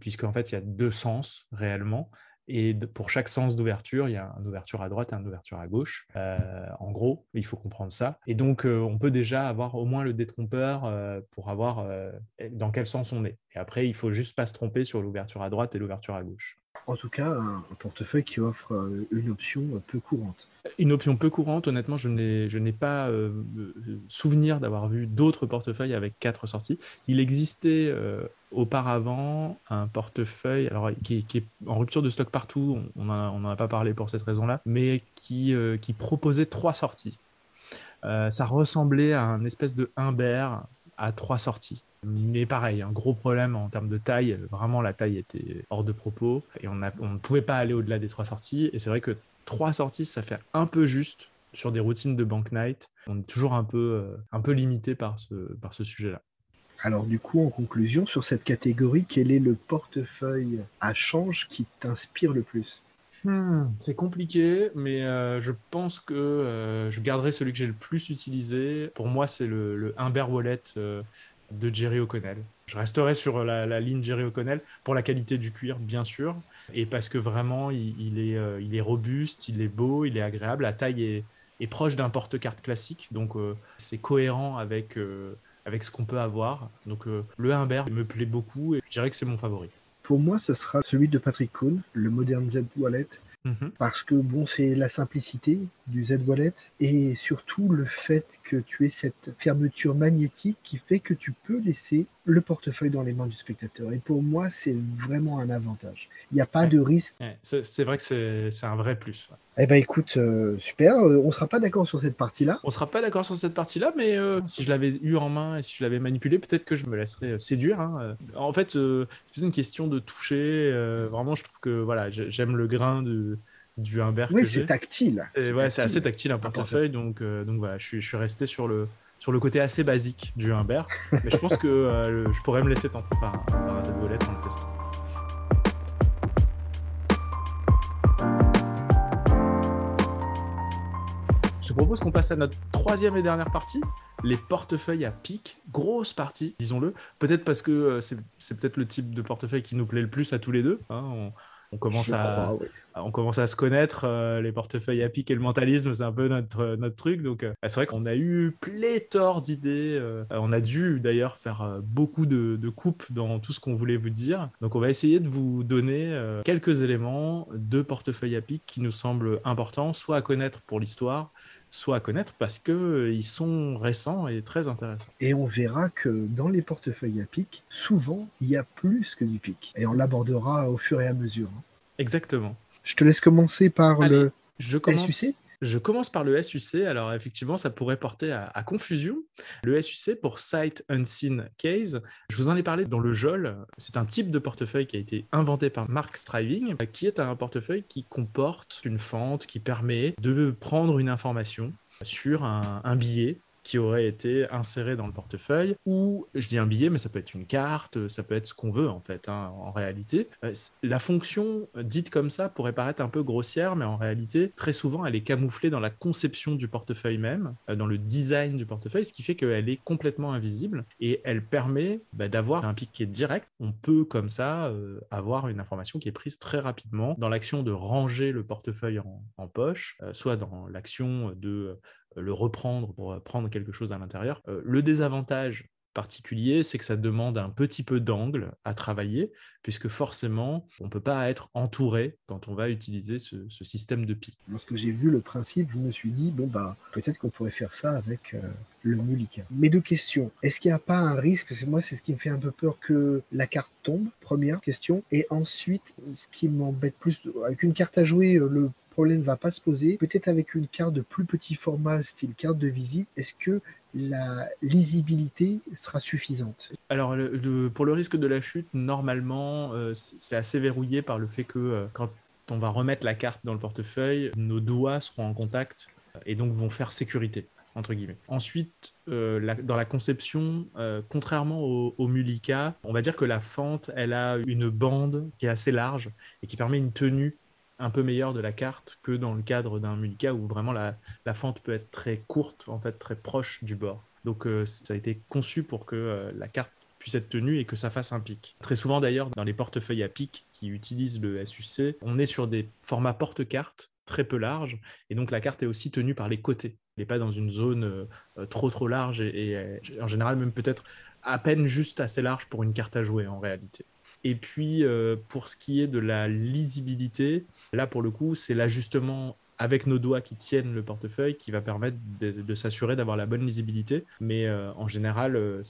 puisqu'en fait il y a deux sens réellement. Et pour chaque sens d'ouverture, il y a une ouverture à droite et une ouverture à gauche. Euh, en gros, il faut comprendre ça. Et donc, euh, on peut déjà avoir au moins le détrompeur euh, pour avoir dans quel sens on est. Et après, il faut juste pas se tromper sur l'ouverture à droite et l'ouverture à gauche. En tout cas, un, portefeuille qui offre une option peu courante. Une option peu courante, honnêtement, je n'ai pas souvenir d'avoir vu d'autres portefeuilles avec quatre sorties. Il existait auparavant un portefeuille alors, qui, est en rupture de stock partout, on n'en a pas parlé pour cette raison-là, mais qui, euh, qui, proposait trois sorties. Euh, ça ressemblait à un espèce de Humbert à trois sorties. Mais pareil, un gros problème en termes de taille, vraiment la taille était hors de propos et on, on ne pouvait pas aller au-delà des trois sorties. Et c'est vrai que trois sorties, ça fait un peu juste sur des routines de Bank Night. On est toujours un peu, euh, un peu limité par ce, par ce sujet-là. Alors du coup, en conclusion, sur cette catégorie, quel est le portefeuille à change qui t'inspire le plus? Hmm, C'est compliqué, mais euh, je pense que euh, je garderai celui que j'ai le plus utilisé. Pour moi, c'est le, le Humber Wallet euh, de Jerry O'Connell. Je resterai sur la, ligne Jerry O'Connell pour la qualité du cuir, bien sûr, et parce que vraiment, il, est, il est robuste, il est beau, il est agréable. La taille est, proche d'un porte-carte classique, donc c'est cohérent avec avec ce qu'on peut avoir. Donc euh, le Humbert me plaît beaucoup et je dirais que c'est mon favori. Pour moi, ce sera celui de Patrick Kuhn, le Modern Z Wallet. Mhm. Parce que bon, c'est la simplicité du Z Wallet et surtout le fait que tu aies cette fermeture magnétique qui fait que tu peux laisser le portefeuille dans les mains du spectateur. Et pour moi, c'est vraiment un avantage. Il n'y a pas de risque. c'est vrai que c'est un vrai plus. Eh ben écoute, euh, super. Euh, on ne sera pas d'accord sur cette partie-là. On ne sera pas d'accord sur cette partie-là, mais euh, si je l'avais eu en main et si je l'avais manipulé, peut-être que je me laisserais séduire. Hein. En fait, c'est une question de toucher. vraiment, je trouve que voilà, j'aime le grain de, du Humbert. Oui, c'est tactile. C'est assez tactile un portefeuille, donc, donc voilà, je suis, je suis resté sur le, sur le côté assez basique du Humbert. mais je pense que je pourrais me laisser tenter par, par un Z-Wallet en le testant. Je propose qu'on passe à notre troisième et dernière partie, les portefeuilles à pic. Grosse partie, disons-le. Peut-être parce que euh, c'est peut-être le type de portefeuille qui nous plaît le plus à tous les deux. Hein. On, commence à, on commence à se connaître. Euh, les portefeuilles à pic et le mentalisme, c'est un peu notre, notre truc. Donc, euh, c'est vrai qu'on a eu pléthore d'idées. on a dû d'ailleurs faire beaucoup de, de, coupes dans tout ce qu'on voulait vous dire. Donc, on va essayer de vous donner quelques éléments de portefeuilles à pic qui nous semblent importants, soit à connaître pour l'histoire, soit à connaître parce qu'ils euh, sont récents et très intéressants. Et on verra que dans les portefeuilles à pic, souvent, il y a plus que du pic. Et on l'abordera au fur et à mesure. Hein. Exactement. Je te laisse commencer par le je commence... SUC. Je commence par le SUC. Alors, effectivement, ça pourrait porter à, confusion. Le SUC pour Sight Unseen Case, je vous en ai parlé dans le JOL. C'est un type de portefeuille qui a été inventé par Mark Striving, qui est un portefeuille qui comporte une fente qui permet de prendre une information sur un, billet qui aurait été inséré dans le portefeuille, ou je dis un billet, mais ça peut être une carte, ça peut être ce qu'on veut en fait, hein, en réalité. Euh, la fonction dite comme ça pourrait paraître un peu grossière, mais en réalité, très souvent, elle est camouflée dans la conception du portefeuille même, euh, dans le design du portefeuille, ce qui fait qu'elle est complètement invisible et elle permet bah, d'avoir un pic direct. On peut comme ça euh, avoir une information qui est prise très rapidement dans l'action de ranger le portefeuille en, poche, soit dans l'action de le reprendre pour prendre quelque chose à l'intérieur. le désavantage particulier, c'est que ça demande un petit peu d'angle à travailler, puisque forcément, on ne peut pas être entouré quand on va utiliser ce, système de pic. Lorsque j'ai vu le principe, je me suis dit, bon, bah, peut-être qu'on pourrait faire ça avec euh, le Mullica. Mes deux questions. Est-ce qu'il n'y a pas un risque, moi, c'est ce qui me fait un peu peur que la carte tombe, première question. Et ensuite, ce qui m'embête plus, avec une carte à jouer, euh, le problème ne va pas se poser. Peut-être avec une carte de plus petit format, style carte de visite, est-ce que la lisibilité sera suffisante? Alors, pour le risque de la chute, normalement, euh, c'est assez verrouillé par le fait que euh, quand on va remettre la carte dans le portefeuille, nos doigts seront en contact euh, et donc vont faire sécurité. Entre guillemets. Ensuite, dans la conception, contrairement au, au, Mullica, on va dire que la fente, elle a une bande qui est assez large et qui permet une tenue un peu meilleur de la carte que dans le cadre d'un Mullica où vraiment la, fente peut être très courte, en fait très proche du bord. Donc euh, ça a été conçu pour que euh, la carte puisse être tenue et que ça fasse un pic. Très souvent d'ailleurs dans les portefeuilles à pic qui utilisent le SUC, on est sur des formats porte-cartes très peu larges et donc la carte est aussi tenue par les côtés. Elle n'est pas dans une zone euh, trop trop large et en général même peut-être à peine juste assez large pour une carte à jouer en réalité. Et puis, euh, pour ce qui est de la lisibilité, là, pour le coup, c'est l'ajustement avec nos doigts qui tiennent le portefeuille qui va permettre de, s'assurer d'avoir la bonne lisibilité. Mais euh, en général, euh,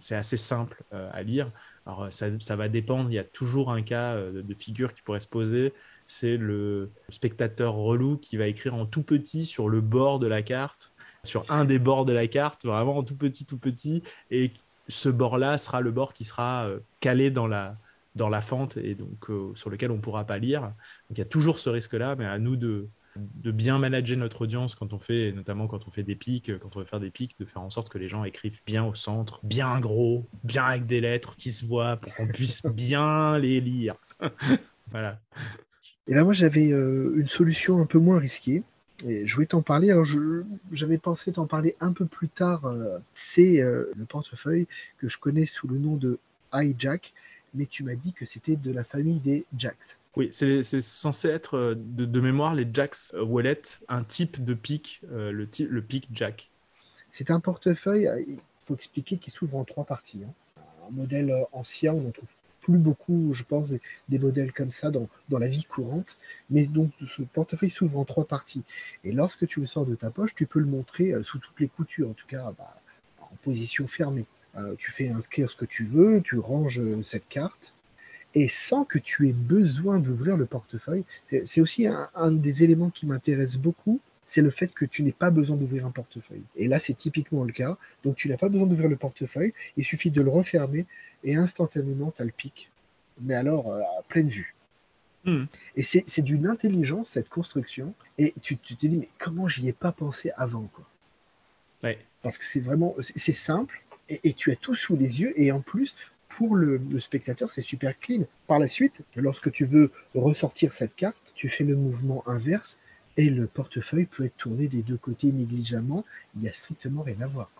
c'est assez simple à lire. Alors, ça, va dépendre. Il y a toujours un cas de figure qui pourrait se poser. C'est le spectateur relou qui va écrire en tout petit sur le bord de la carte sur un des bords de la carte, vraiment en tout petit, tout petit, et ce bord-là sera le bord qui sera euh, calé dans la, dans la fente et donc euh, sur lequel on ne pourra pas lire. Donc il y a toujours ce risque-là, mais à nous de, de bien manager notre audience quand on fait, notamment quand on fait des pics, quand on veut faire des pics, de faire en sorte que les gens écrivent bien au centre, bien gros, bien avec des lettres qui se voient pour qu'on puisse bien les lire. voilà. Et là, moi, j'avais euh, une solution un peu moins risquée je voulais t'en parler. Alors, j'avais pensé t'en parler un peu plus tard. Euh, c'est euh, le portefeuille que je connais sous le nom de iJack, mais tu m'as dit que c'était de la famille des Jacks. Oui, c'est censé être euh, de, mémoire les Jacks Wallet, un type de pic, le, le pic Jack. C'est un portefeuille, il faut expliquer, qui s'ouvre en trois parties. Hein. Un modèle ancien, on en trouve plus beaucoup, je pense, des, modèles comme ça dans, dans, la vie courante. Mais donc, ce portefeuille s'ouvre en trois parties. Et lorsque tu le sors de ta poche, tu peux le montrer euh, sous toutes les coutures, en tout cas bah, en position fermée. Euh, tu fais inscrire ce que tu veux, tu ranges euh, cette carte. Et sans que tu aies besoin d'ouvrir le portefeuille, c'est aussi un, un des éléments qui m'intéresse beaucoup, c'est le fait que tu n'aies pas besoin d'ouvrir un portefeuille. Et là, c'est typiquement le cas. Donc, tu n'as pas besoin d'ouvrir le portefeuille. Il suffit de le refermer et instantanément, tu as le pic. Mais alors, euh, à pleine vue. Hmm. Et c'est d'une intelligence, cette construction. Et tu, te dis, mais comment j'y ai pas pensé avant quoi? Parce que c'est vraiment, c'est simple. Et, tu as tout sous les yeux. Et en plus, pour le, le spectateur, c'est super clean. Par la suite, lorsque tu veux ressortir cette carte, tu fais le mouvement inverse et le portefeuille peut être tourné des deux côtés négligemment. Il n'y a strictement rien à voir.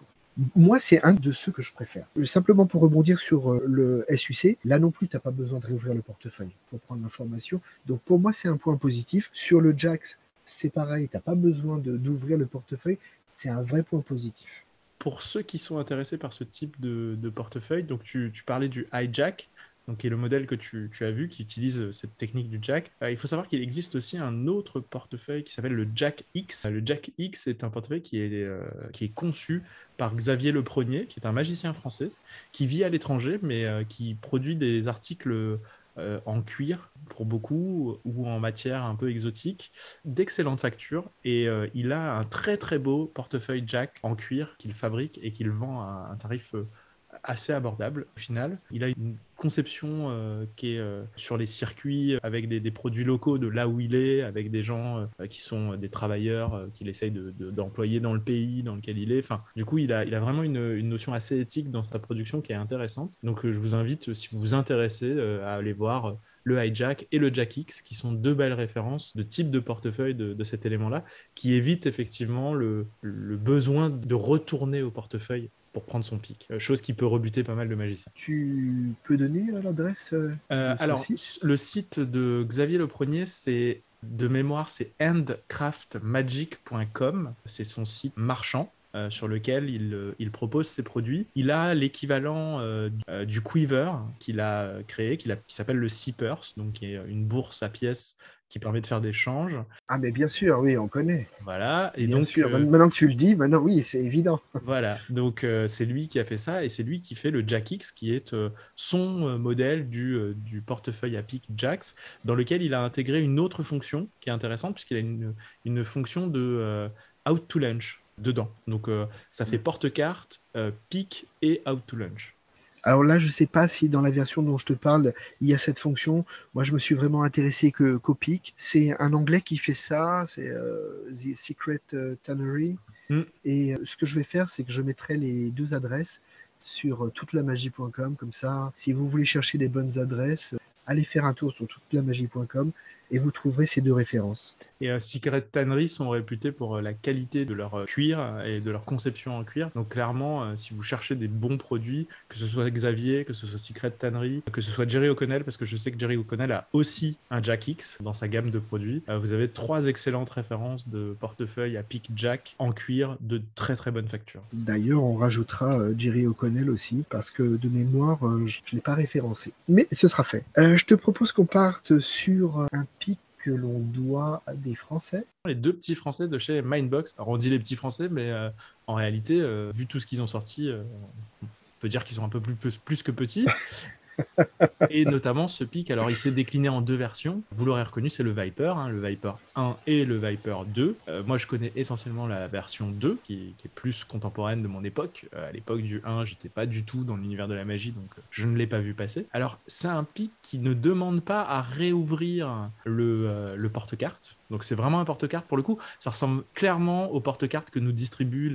Moi, c'est un de ceux que je préfère. Simplement pour rebondir sur euh, le SUC, là non plus, tu n'as pas besoin de réouvrir le portefeuille pour prendre l'information. Donc pour moi, c'est un point positif. Sur le JAX, c'est pareil, tu n'as pas besoin d'ouvrir le portefeuille. C'est un vrai point positif. Pour ceux qui sont intéressés par ce type de, portefeuille, donc tu, tu parlais du hijack donc qui est le modèle que tu, as vu, qui utilise euh, cette technique du jack. Euh, il faut savoir qu'il existe aussi un autre portefeuille qui s'appelle le Jack X. Le Jack X est un portefeuille qui est, euh, qui est conçu par Xavier Leprenier, qui est un magicien français, qui vit à l'étranger, mais qui produit des articles en cuir pour beaucoup ou en matière un peu exotique, d'excellentes factures. Et il a un très très beau portefeuille Jack en cuir qu'il fabrique et qu'il vend à un tarif assez abordable au final. Il a une conception euh, qui est euh, sur les circuits avec des, produits locaux de là où il est, avec des gens euh, qui sont des travailleurs qu'il essaye d'employer dans le pays dans lequel il est. Enfin, du coup, il a, il a vraiment une, une notion assez éthique dans sa production qui est intéressante. Donc, je vous invite, si vous vous intéressez, à aller voir le hijack et le jack X, qui sont deux belles références de type de portefeuille de, cet élément-là, qui évite effectivement le, le, besoin de retourner au portefeuille pour prendre son pic, euh, chose qui peut rebuter pas mal de magiciens. Tu peux donner euh, l'adresse euh, Alors, le site de Xavier Leprenier, c'est de mémoire, c'est handcraftmagic.com, c'est son site marchand. sur lequel il, il, propose ses produits. Il a l'équivalent du Quiver qu'il a créé, qui s'appelle le Seepers, donc qui est une bourse à pièces qui permet de faire des changes. Ah, mais bien sûr, oui, on connaît. Voilà. Et bien donc, sûr. Euh, maintenant que tu le dis, maintenant, oui, c'est évident. Voilà. Donc, euh, c'est lui qui a fait ça et c'est lui qui fait le Jackix, qui est euh, son modèle du, du portefeuille à pic Jax, dans lequel il a intégré une autre fonction qui est intéressante, puisqu'il a une, une fonction de out to lunch dedans. Donc, ça fait mm. porte-carte, pic et out to lunch. Alors là, je ne sais pas si dans la version dont je te parle, il y a cette fonction. Moi, je me suis vraiment intéressé que Copic. C'est un anglais qui fait ça, c'est euh, The Secret euh, Tannery. Mm. Et euh, ce que je vais faire, c'est que je mettrai les deux adresses sur toutelamagie.com. Comme ça, si vous voulez chercher des bonnes adresses, allez faire un tour sur toutelamagie.com et vous trouverez ces deux références. Et euh, Secret Tannery sont réputés pour euh, la qualité de leur euh, cuir et de leur conception en cuir. Donc clairement, si vous cherchez des bons produits, que ce soit Xavier, que ce soit Secret Tannery, que ce soit Jerry O'Connell, parce que je sais que Jerry O'Connell a aussi un Jack X dans sa gamme de produits, vous avez trois excellentes références de portefeuille à pic Jack en cuir de très très bonne facture. D'ailleurs, on rajoutera Jerry O'Connell aussi, parce que de mémoire, je ne l'ai pas référencé. Mais ce sera fait. je te propose qu'on parte sur un que l'on doit à des Français. Les deux petits Français de chez Mindbox. Alors on dit les petits Français, mais euh, en réalité, euh, vu tout ce qu'ils ont sorti, euh, on peut dire qu'ils sont un peu plus, plus que petits. et notamment ce pic, alors il s'est décliné en deux versions. Vous l'aurez reconnu, c'est le Viper, hein, le Viper 1 et le Viper 2. Euh, moi, je connais essentiellement la version 2, qui, est plus contemporaine de mon époque. Euh, à l'époque du 1, j'étais pas du tout dans l'univers de la magie, donc euh, je ne l'ai pas vu passer. Alors, c'est un pic qui ne demande pas à réouvrir le, le porte-carte. Donc, c'est vraiment un porte-carte pour le coup. Ça ressemble clairement au porte-carte que nous distribuent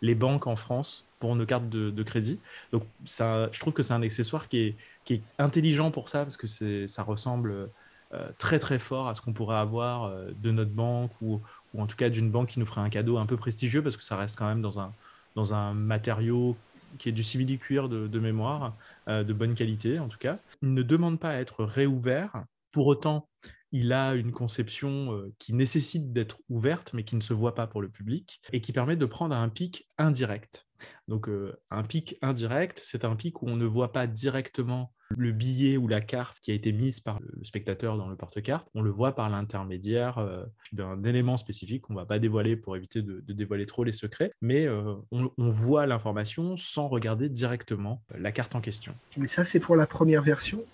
les, banques en France pour nos cartes de, crédit. Donc, ça, je trouve que c'est un accessoire qui est, intelligent pour ça, parce que ça ressemble euh, très très fort à ce qu'on pourrait avoir euh, de notre banque ou, en tout cas d'une banque qui nous ferait un cadeau un peu prestigieux, parce que ça reste quand même dans un, dans un matériau qui est du simili-cuir de, mémoire, euh, de bonne qualité en tout cas. Il ne demande pas à être réouvert. Pour autant, il a une conception euh, qui nécessite d'être ouverte, mais qui ne se voit pas pour le public, et qui permet de prendre un pic indirect. Donc euh, un pic indirect, c'est un pic où on ne voit pas directement le billet ou la carte qui a été mise par le spectateur dans le porte-carte, on le voit par l'intermédiaire euh, d'un élément spécifique qu'on ne va pas dévoiler pour éviter de, dévoiler trop les secrets, mais on, on, voit l'information sans regarder directement la carte en question. Mais ça, c'est pour la première version?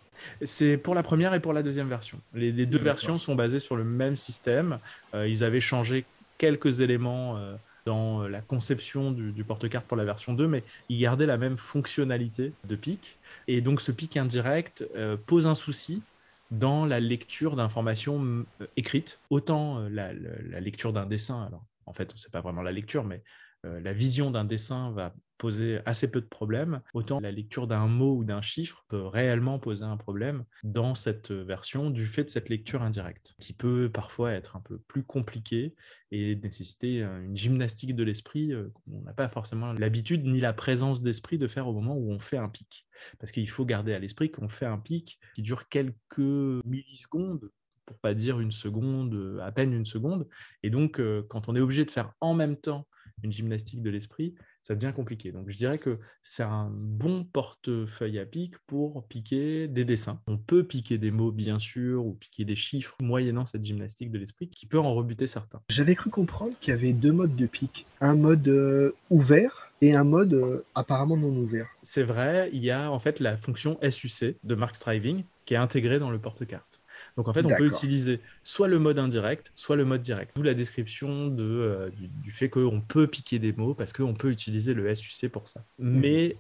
C'est pour la première et pour la deuxième version. Les, deux versions sont basées sur le même système. Euh, ils avaient changé quelques éléments euh, dans la conception du, porte-carte pour la version 2, mais ils gardaient la même fonctionnalité de pic. Et donc ce pic indirect euh, pose un souci dans la lecture d'informations écrites. Autant la, lecture d'un dessin, alors en fait, c'est pas vraiment la lecture, mais la vision d'un dessin va poser assez peu de problèmes, autant la lecture d'un mot ou d'un chiffre peut réellement poser un problème dans cette version du fait de cette lecture indirecte, qui peut parfois être un peu plus compliquée et nécessiter euh, une gymnastique de l'esprit euh, qu'on n'a pas forcément l'habitude ni la présence d'esprit de faire au moment où on fait un pic. Parce qu'il faut garder à l'esprit qu'on fait un pic qui dure quelques millisecondes pour pas dire une seconde, à peine une seconde. Et donc, euh, quand on est obligé de faire en même temps une gymnastique de l'esprit, ça devient compliqué. Donc je dirais que c'est un bon portefeuille à pic pour piquer des dessins. On peut piquer des mots, bien sûr, ou piquer des chiffres, moyennant cette gymnastique de l'esprit, qui peut en rebuter certains. J'avais cru comprendre qu'il y avait deux modes de pic. Un mode euh, ouvert et un mode euh, apparemment non ouvert. C'est vrai, il y a en fait la fonction SUC de Mark Striving qui est intégrée dans le porte-carte. Donc en fait, on peut utiliser soit le mode indirect, soit le mode direct. D'où la description de, euh, du, fait qu'on peut piquer des mots parce qu'on peut utiliser le SUC pour ça. Mhm. Mais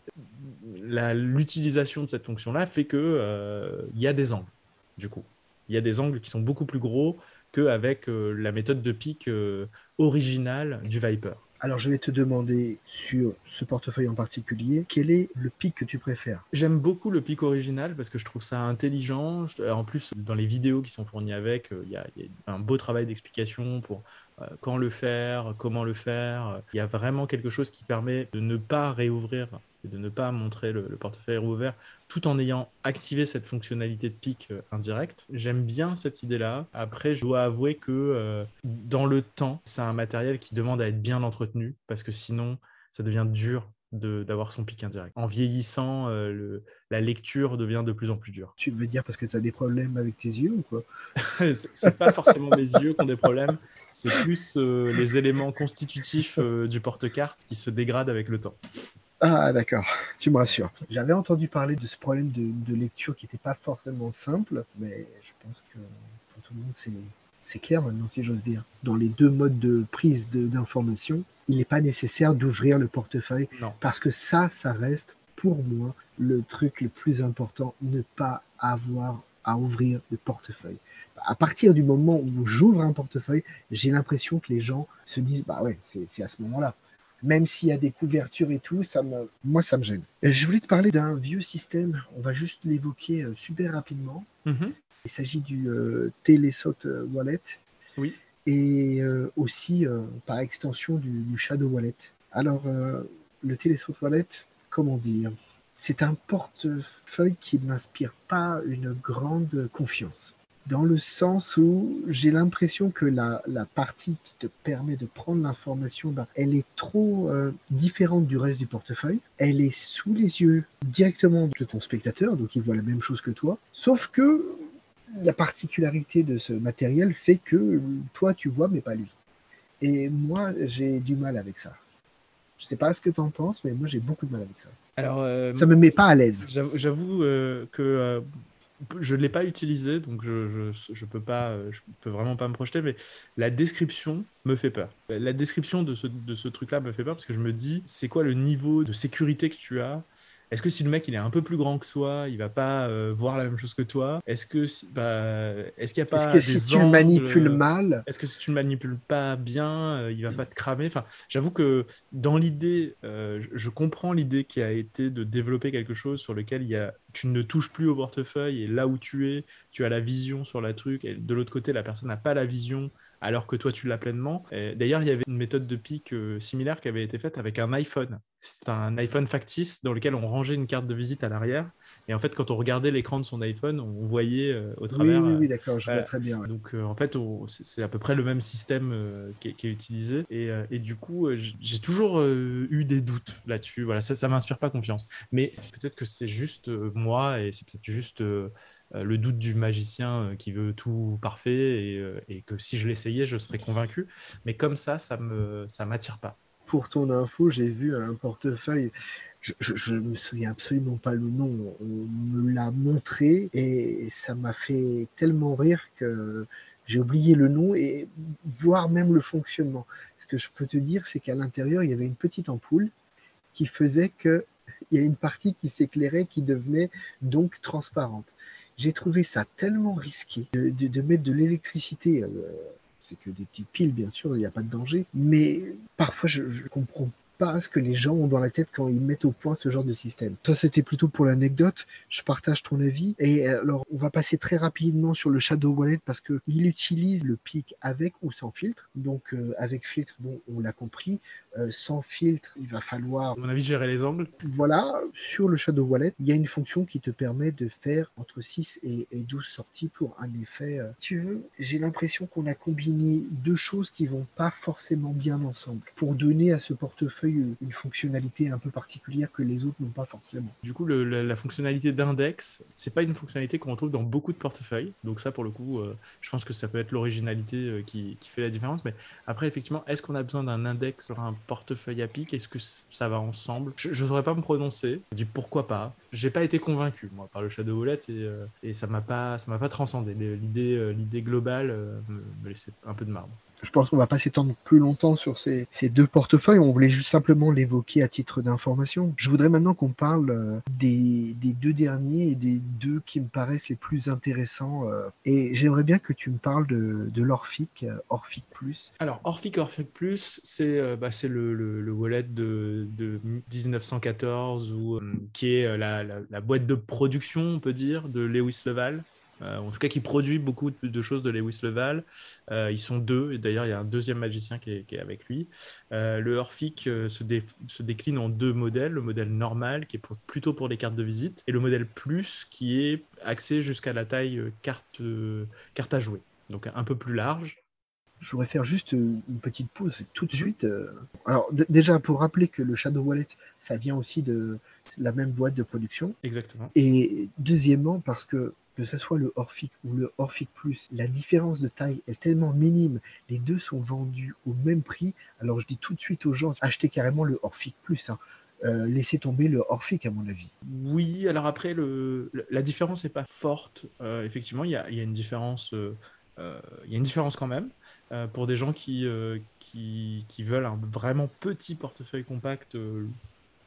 l'utilisation de cette fonction-là fait qu'il euh, y a des angles, du coup. Il y a des angles qui sont beaucoup plus gros qu'avec euh, la méthode de pic originale du Viper. Alors je vais te demander sur ce portefeuille en particulier, quel est le pic que tu préfères? J'aime beaucoup le pic original parce que je trouve ça intelligent. En plus, dans les vidéos qui sont fournies avec, euh, il y, a un beau travail d'explication pour euh, quand le faire, comment le faire. Il y a vraiment quelque chose qui permet de ne pas réouvrir et de ne pas montrer le, portefeuille rouvert tout en ayant activé cette fonctionnalité de pic euh, indirect. J'aime bien cette idée-là. Après, je dois avouer que euh, dans le temps, c'est un matériel qui demande à être bien entretenu parce que sinon, ça devient dur d'avoir son pic indirect. En vieillissant, le, la lecture devient de plus en plus dure. Tu veux dire parce que tu as des problèmes avec tes yeux ou quoi? C'est pas forcément mes yeux qui ont des problèmes, c'est plus les éléments constitutifs du porte-carte qui se dégradent avec le temps. Ah d'accord, tu me rassures. J'avais entendu parler de ce problème de, lecture qui n'était pas forcément simple, mais je pense que pour tout le monde c'est clair maintenant si j'ose dire. Dans les deux modes de prise d'information, il n'est pas nécessaire d'ouvrir le portefeuille parce que ça, ça reste pour moi le truc le plus important, ne pas avoir à ouvrir le portefeuille. À partir du moment où j'ouvre un portefeuille, j'ai l'impression que les gens se disent bah ouais, c'est à ce moment-là même s'il y a des couvertures et tout, ça me, moi, ça me gêne. je voulais te parler d'un vieux système, on va juste l'évoquer euh, super rapidement. Mhm. Il s'agit du euh, Telesot euh, Wallet. Oui. Et aussi, par extension, du, Shadow Wallet. Alors, le Telesot Wallet, comment dire? C'est un portefeuille qui ne m'inspire pas une grande confiance dans le sens où j'ai l'impression que la, partie qui te permet de prendre l'information, ben, elle est trop euh, différente du reste du portefeuille. Elle est sous les yeux directement de ton spectateur, donc il voit la même chose que toi. Sauf que la particularité de ce matériel fait que toi tu vois, mais pas lui. Et moi, j'ai du mal avec ça. Je sais pas ce que tu en penses, mais moi j'ai beaucoup de mal avec ça. Alors, euh, ça me met pas à l'aise. J'avoue euh, que je ne l'ai pas utilisé, donc je, je, peux pas, je peux vraiment pas me projeter, mais la description me fait peur. La description de ce, de ce truc-là me fait peur parce que je me dis, c'est quoi le niveau de sécurité que tu as est-ce que si le mec il est un peu plus grand que toi, il va pas euh, voir la même chose que toi? Est-ce que bah, est-ce qu'il y a pas Est-ce que si tu le manipules mal Est-ce que si tu le manipules pas bien, euh, il va pas te cramer? Enfin, j'avoue que dans l'idée, euh, je comprends l'idée qui a été de développer quelque chose sur lequel il y a, tu ne touches plus au portefeuille et là où tu es, tu as la vision sur la truc et de l'autre côté, la personne n'a pas la vision alors que toi tu l'as pleinement. D'ailleurs, il y avait une méthode de pic similaire qui avait été faite avec un iPhone. C'est un iPhone factice dans lequel on rangeait une carte de visite à l'arrière. Et en fait, quand on regardait l'écran de son iPhone, on voyait euh, au travers. Oui, oui, d'accord, je vois très bien. Donc, euh, en fait, c'est à peu près le même système euh, qui, est, utilisé. Et, du coup, j'ai toujours eu des doutes là-dessus. Voilà, ça ne m'inspire pas confiance. Mais peut-être que c'est juste moi et c'est peut-être juste le doute du magicien qui veut tout parfait et, et que si je l'essayais, je serais convaincu. Mais comme ça, ça ne ça m'attire pas pour ton info, j'ai vu un portefeuille. Je ne me souviens absolument pas le nom. On me l'a montré et ça m'a fait tellement rire que j'ai oublié le nom et voire même le fonctionnement. Ce que je peux te dire, c'est qu'à l'intérieur, il y avait une petite ampoule qui faisait que il y a une partie qui s'éclairait, qui devenait donc transparente. J'ai trouvé ça tellement risqué de, mettre de l'électricité. Euh, c'est que des petites piles, bien sûr, il n'y a pas de danger. Mais parfois, je comprends pas ce que les gens ont dans la tête quand ils mettent au point ce genre de système. Ça, c'était plutôt pour l'anecdote. Je partage ton avis. Et alors, on va passer très rapidement sur le Shadow Wallet parce qu'il utilise le pic avec ou sans filtre. Donc, euh, avec filtre, bon, on l'a compris. Euh, sans filtre, il va falloir. À mon avis, gérer les angles. Voilà. Sur le Shadow Wallet, il y a une fonction qui te permet de faire entre 6 et, 12 sorties pour un effet. Euh, tu veux, j'ai l'impression qu'on a combiné deux choses qui vont pas forcément bien ensemble. Pour donner à ce portefeuille une fonctionnalité un peu particulière que les autres n'ont pas forcément. Du coup, la, fonctionnalité d'index, c'est pas une fonctionnalité qu'on retrouve dans beaucoup de portefeuilles. Donc ça, pour le coup, euh, je pense que ça peut être l'originalité euh, qui, fait la différence. Mais après, effectivement, est-ce qu'on a besoin d'un index sur un portefeuille à pic Est-ce que ça va ensemble? Je ne saurais pas me prononcer. Dis pourquoi pas. J'ai pas été convaincu, moi, par le Shadow Wallet et, euh, et ça m'a pas, m'a pas transcendé. L'idée, l'idée globale me laissait un peu de marbre je pense qu'on va pas s'étendre plus longtemps sur ces, deux portefeuilles. On voulait juste simplement l'évoquer à titre d'information. Je voudrais maintenant qu'on parle euh, des, deux derniers et des deux qui me paraissent les plus intéressants. Euh, et j'aimerais bien que tu me parles de, l'Orphic, euh, Orphic Plus. Alors, Orphic, Orphic Plus, c'est bah, le, wallet de, 1914 ou, qui est la, la, boîte de production, on peut dire, de Lewis Leval. Euh, en tout cas qui produit beaucoup de, choses de Lewis Leval. Euh, ils sont deux, et d'ailleurs il y a un deuxième magicien qui est, avec lui. Euh, le Orphic se, décline en deux modèles, le modèle normal qui est plutôt pour les cartes de visite, et le modèle plus qui est axé jusqu'à la taille carte, carte à jouer, donc un peu plus large. Je voudrais faire juste une petite pause tout de suite. Alors déjà pour rappeler que le Shadow Wallet, ça vient aussi de la même boîte de production. Exactement. Et deuxièmement parce que que ce soit le Orphic ou le Orphic Plus, la différence de taille est tellement minime, les deux sont vendus au même prix. Alors je dis tout de suite aux gens, achetez carrément le Orphic Plus. Hein. Euh, laissez tomber le Orphic à mon avis. Oui, alors après, le, la différence n'est pas forte. Euh, effectivement, il y, a, une différence. Euh, y a une différence quand même pour des gens qui, qui, qui, veulent un vraiment petit portefeuille compact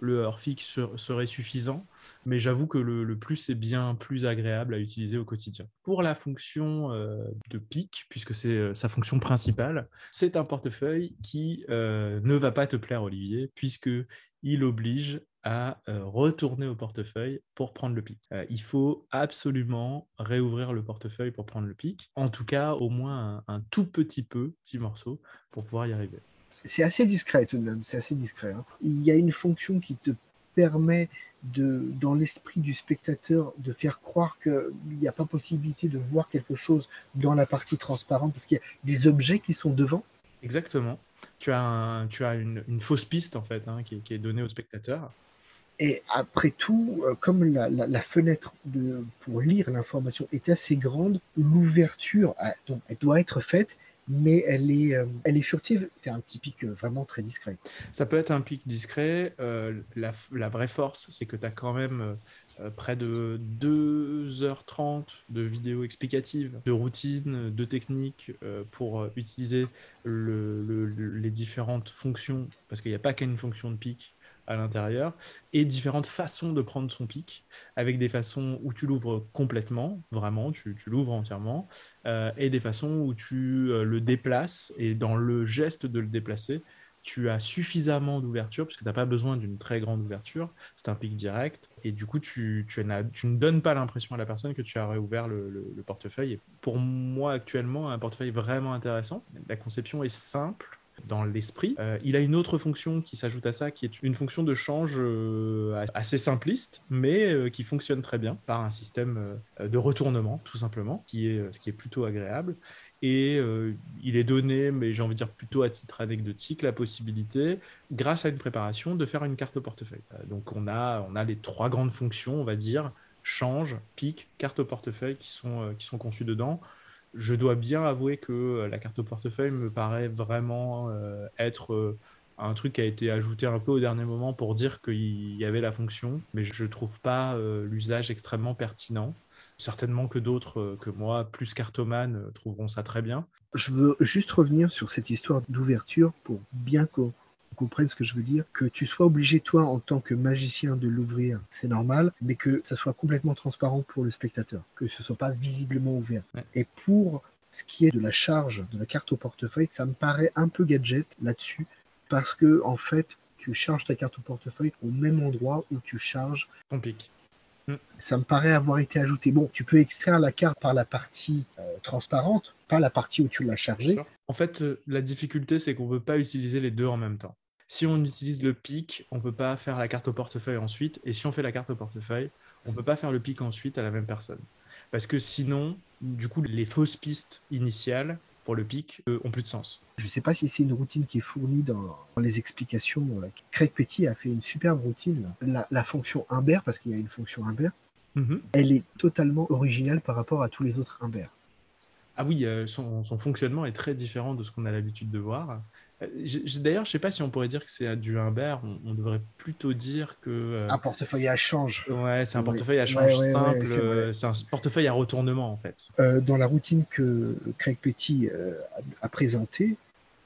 le Orphic serait suffisant, mais j'avoue que le, plus est bien plus agréable à utiliser au quotidien. Pour la fonction euh, de pic, puisque c'est euh, sa fonction principale, c'est un portefeuille qui euh, ne va pas te plaire, Olivier, puisque il oblige à retourner au portefeuille pour prendre le pic. il faut absolument réouvrir le portefeuille pour prendre le pic, en tout cas au moins un, un tout petit peu, petit morceau, pour pouvoir y arriver c'est assez discret tout de même, c'est assez discret. Hein. Il y a une fonction qui te permet de, dans l'esprit du spectateur de faire croire qu'il n'y a pas possibilité de voir quelque chose dans la partie transparente parce qu'il y a des objets qui sont devant. Exactement. Tu as, tu as une, fausse piste en fait hein, qui, est donnée au spectateur. Et après tout, euh, comme la, fenêtre de, pour lire l'information est assez grande, l'ouverture, elle doit être faite mais elle est, euh, elle est furtive. C'est un petit pic euh, vraiment très discret. Ça peut être un pic discret. Euh, la, vraie force, c'est que tu as quand même près de 2h30 de vidéos explicatives, de routines, de techniques pour utiliser le, les différentes fonctions, parce qu'il n'y a pas qu'une fonction de pic à l'intérieur et différentes façons de prendre son pic avec des façons où tu l'ouvres complètement, vraiment, tu, l'ouvres entièrement, euh, et des façons où tu euh, le déplaces et dans le geste de le déplacer, tu as suffisamment d'ouverture puisque tu n'as pas besoin d'une très grande ouverture, c'est un pic direct et du coup tu, tu, tu ne donnes pas l'impression à la personne que tu as réouvert le, le portefeuille. Et pour moi actuellement, un portefeuille vraiment intéressant. La conception est simple, dans l'esprit. Euh, il a une autre fonction qui s'ajoute à ça, qui est une fonction de change euh, assez simpliste, mais euh, qui fonctionne très bien par un système de retournement, tout simplement, qui est, ce qui est plutôt agréable. Et il est donné, mais j'ai envie de dire plutôt à titre anecdotique, la possibilité, grâce à une préparation, de faire une carte au portefeuille. donc on a, on a les trois grandes fonctions, on va dire, change, pic, carte au portefeuille qui sont, qui sont conçues dedans je dois bien avouer que euh, la carte au portefeuille me paraît vraiment euh, être euh, un truc qui a été ajouté un peu au dernier moment pour dire qu'il y avait la fonction, mais je ne trouve pas l'usage extrêmement pertinent. Certainement que d'autres que moi, plus cartomanes, trouveront ça très bien. Je veux juste revenir sur cette histoire d'ouverture pour bien qu'on comprennent ce que je veux dire, que tu sois obligé, toi, en tant que magicien, de l'ouvrir, c'est normal, mais que ça soit complètement transparent pour le spectateur, que ce soit pas visiblement ouvert. Et pour ce qui est de la charge de la carte au portefeuille, ça me paraît un peu gadget là-dessus, parce que, en fait, tu charges ta carte au portefeuille au même endroit où tu charges ton pic. Mm. Ça me paraît avoir été ajouté. Bon, tu peux extraire la carte par la partie euh, transparente, pas la partie où tu l'as chargée. En fait, euh, la difficulté, c'est qu'on ne veut pas utiliser les deux en même temps. Si on utilise le pic, on ne peut pas faire la carte au portefeuille ensuite. Et si on fait la carte au portefeuille, on ne peut pas faire le pic ensuite à la même personne. Parce que sinon, du coup, les fausses pistes initiales pour le pic ont plus de sens. Je ne sais pas si c'est une routine qui est fournie dans, les explications. Craig Petty a fait une superbe routine. La, fonction Humbert, parce qu'il y a une fonction Humbert, mhm. elle est totalement originale par rapport à tous les autres Humbert. Ah oui, son, fonctionnement est très différent de ce qu'on a l'habitude de voir. D'ailleurs, je ne sais pas si on pourrait dire que c'est du Humbert. On, devrait plutôt dire que. Euh, un portefeuille à change. Ouais, c'est un portefeuille à change simple. Euh, c'est un portefeuille à retournement, en fait. Euh, dans la routine que Craig Petty a, présentée,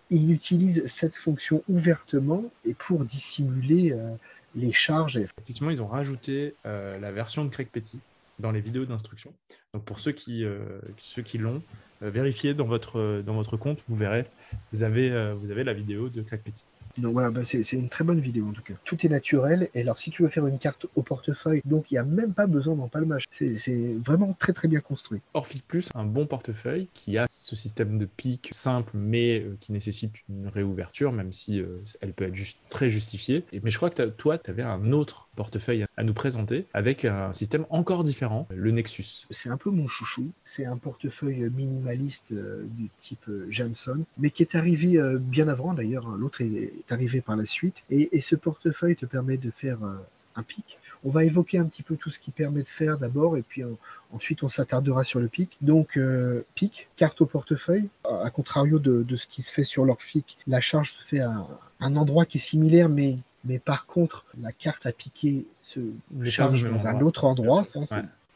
il utilise cette fonction ouvertement et pour dissimuler les charges. Effectivement, ils ont rajouté la version de Craig Petty dans les vidéos d'instruction. Donc pour ceux qui, ceux qui l'ont, euh, vérifiez dans votre, dans votre compte, vous verrez, vous avez, euh, vous avez la vidéo de Crack Petit. Donc voilà, bah, c'est une très bonne vidéo en tout cas. Tout est naturel. Et alors, si tu veux faire une carte au portefeuille, donc il n'y a même pas besoin d'empalmage. C'est vraiment très très bien construit. Orphic Plus, un bon portefeuille qui a ce système de pique simple, mais euh, qui nécessite une réouverture, même si euh, elle peut être juste très justifiée. Et, mais je crois que toi, tu avais un autre portefeuille à nous présenter avec un système encore différent, le Nexus. C'est un peu mon chouchou. C'est un portefeuille minimaliste euh, du type Jameson, mais qui est arrivé bien avant d'ailleurs. L'autre est arrivé par la suite. Et, ce portefeuille te permet de faire euh, un pic. On va évoquer un petit peu tout ce qui permet de faire d'abord, et puis ensuite on s'attardera sur le pic. Donc euh, pic, carte au portefeuille, à contrario de, ce qui se fait sur l'orphic, la charge se fait à un endroit qui est similaire, mais, mais par contre la carte à piquer se charge dans un autre endroit,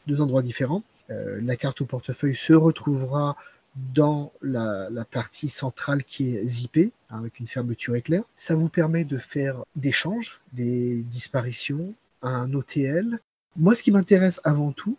deux endroits différents. Euh, la carte au portefeuille se retrouvera dans la, partie centrale qui est zippée, hein, avec une fermeture éclair. Ça vous permet de faire des changes, des disparitions, un OTL. Moi, ce qui m'intéresse avant tout,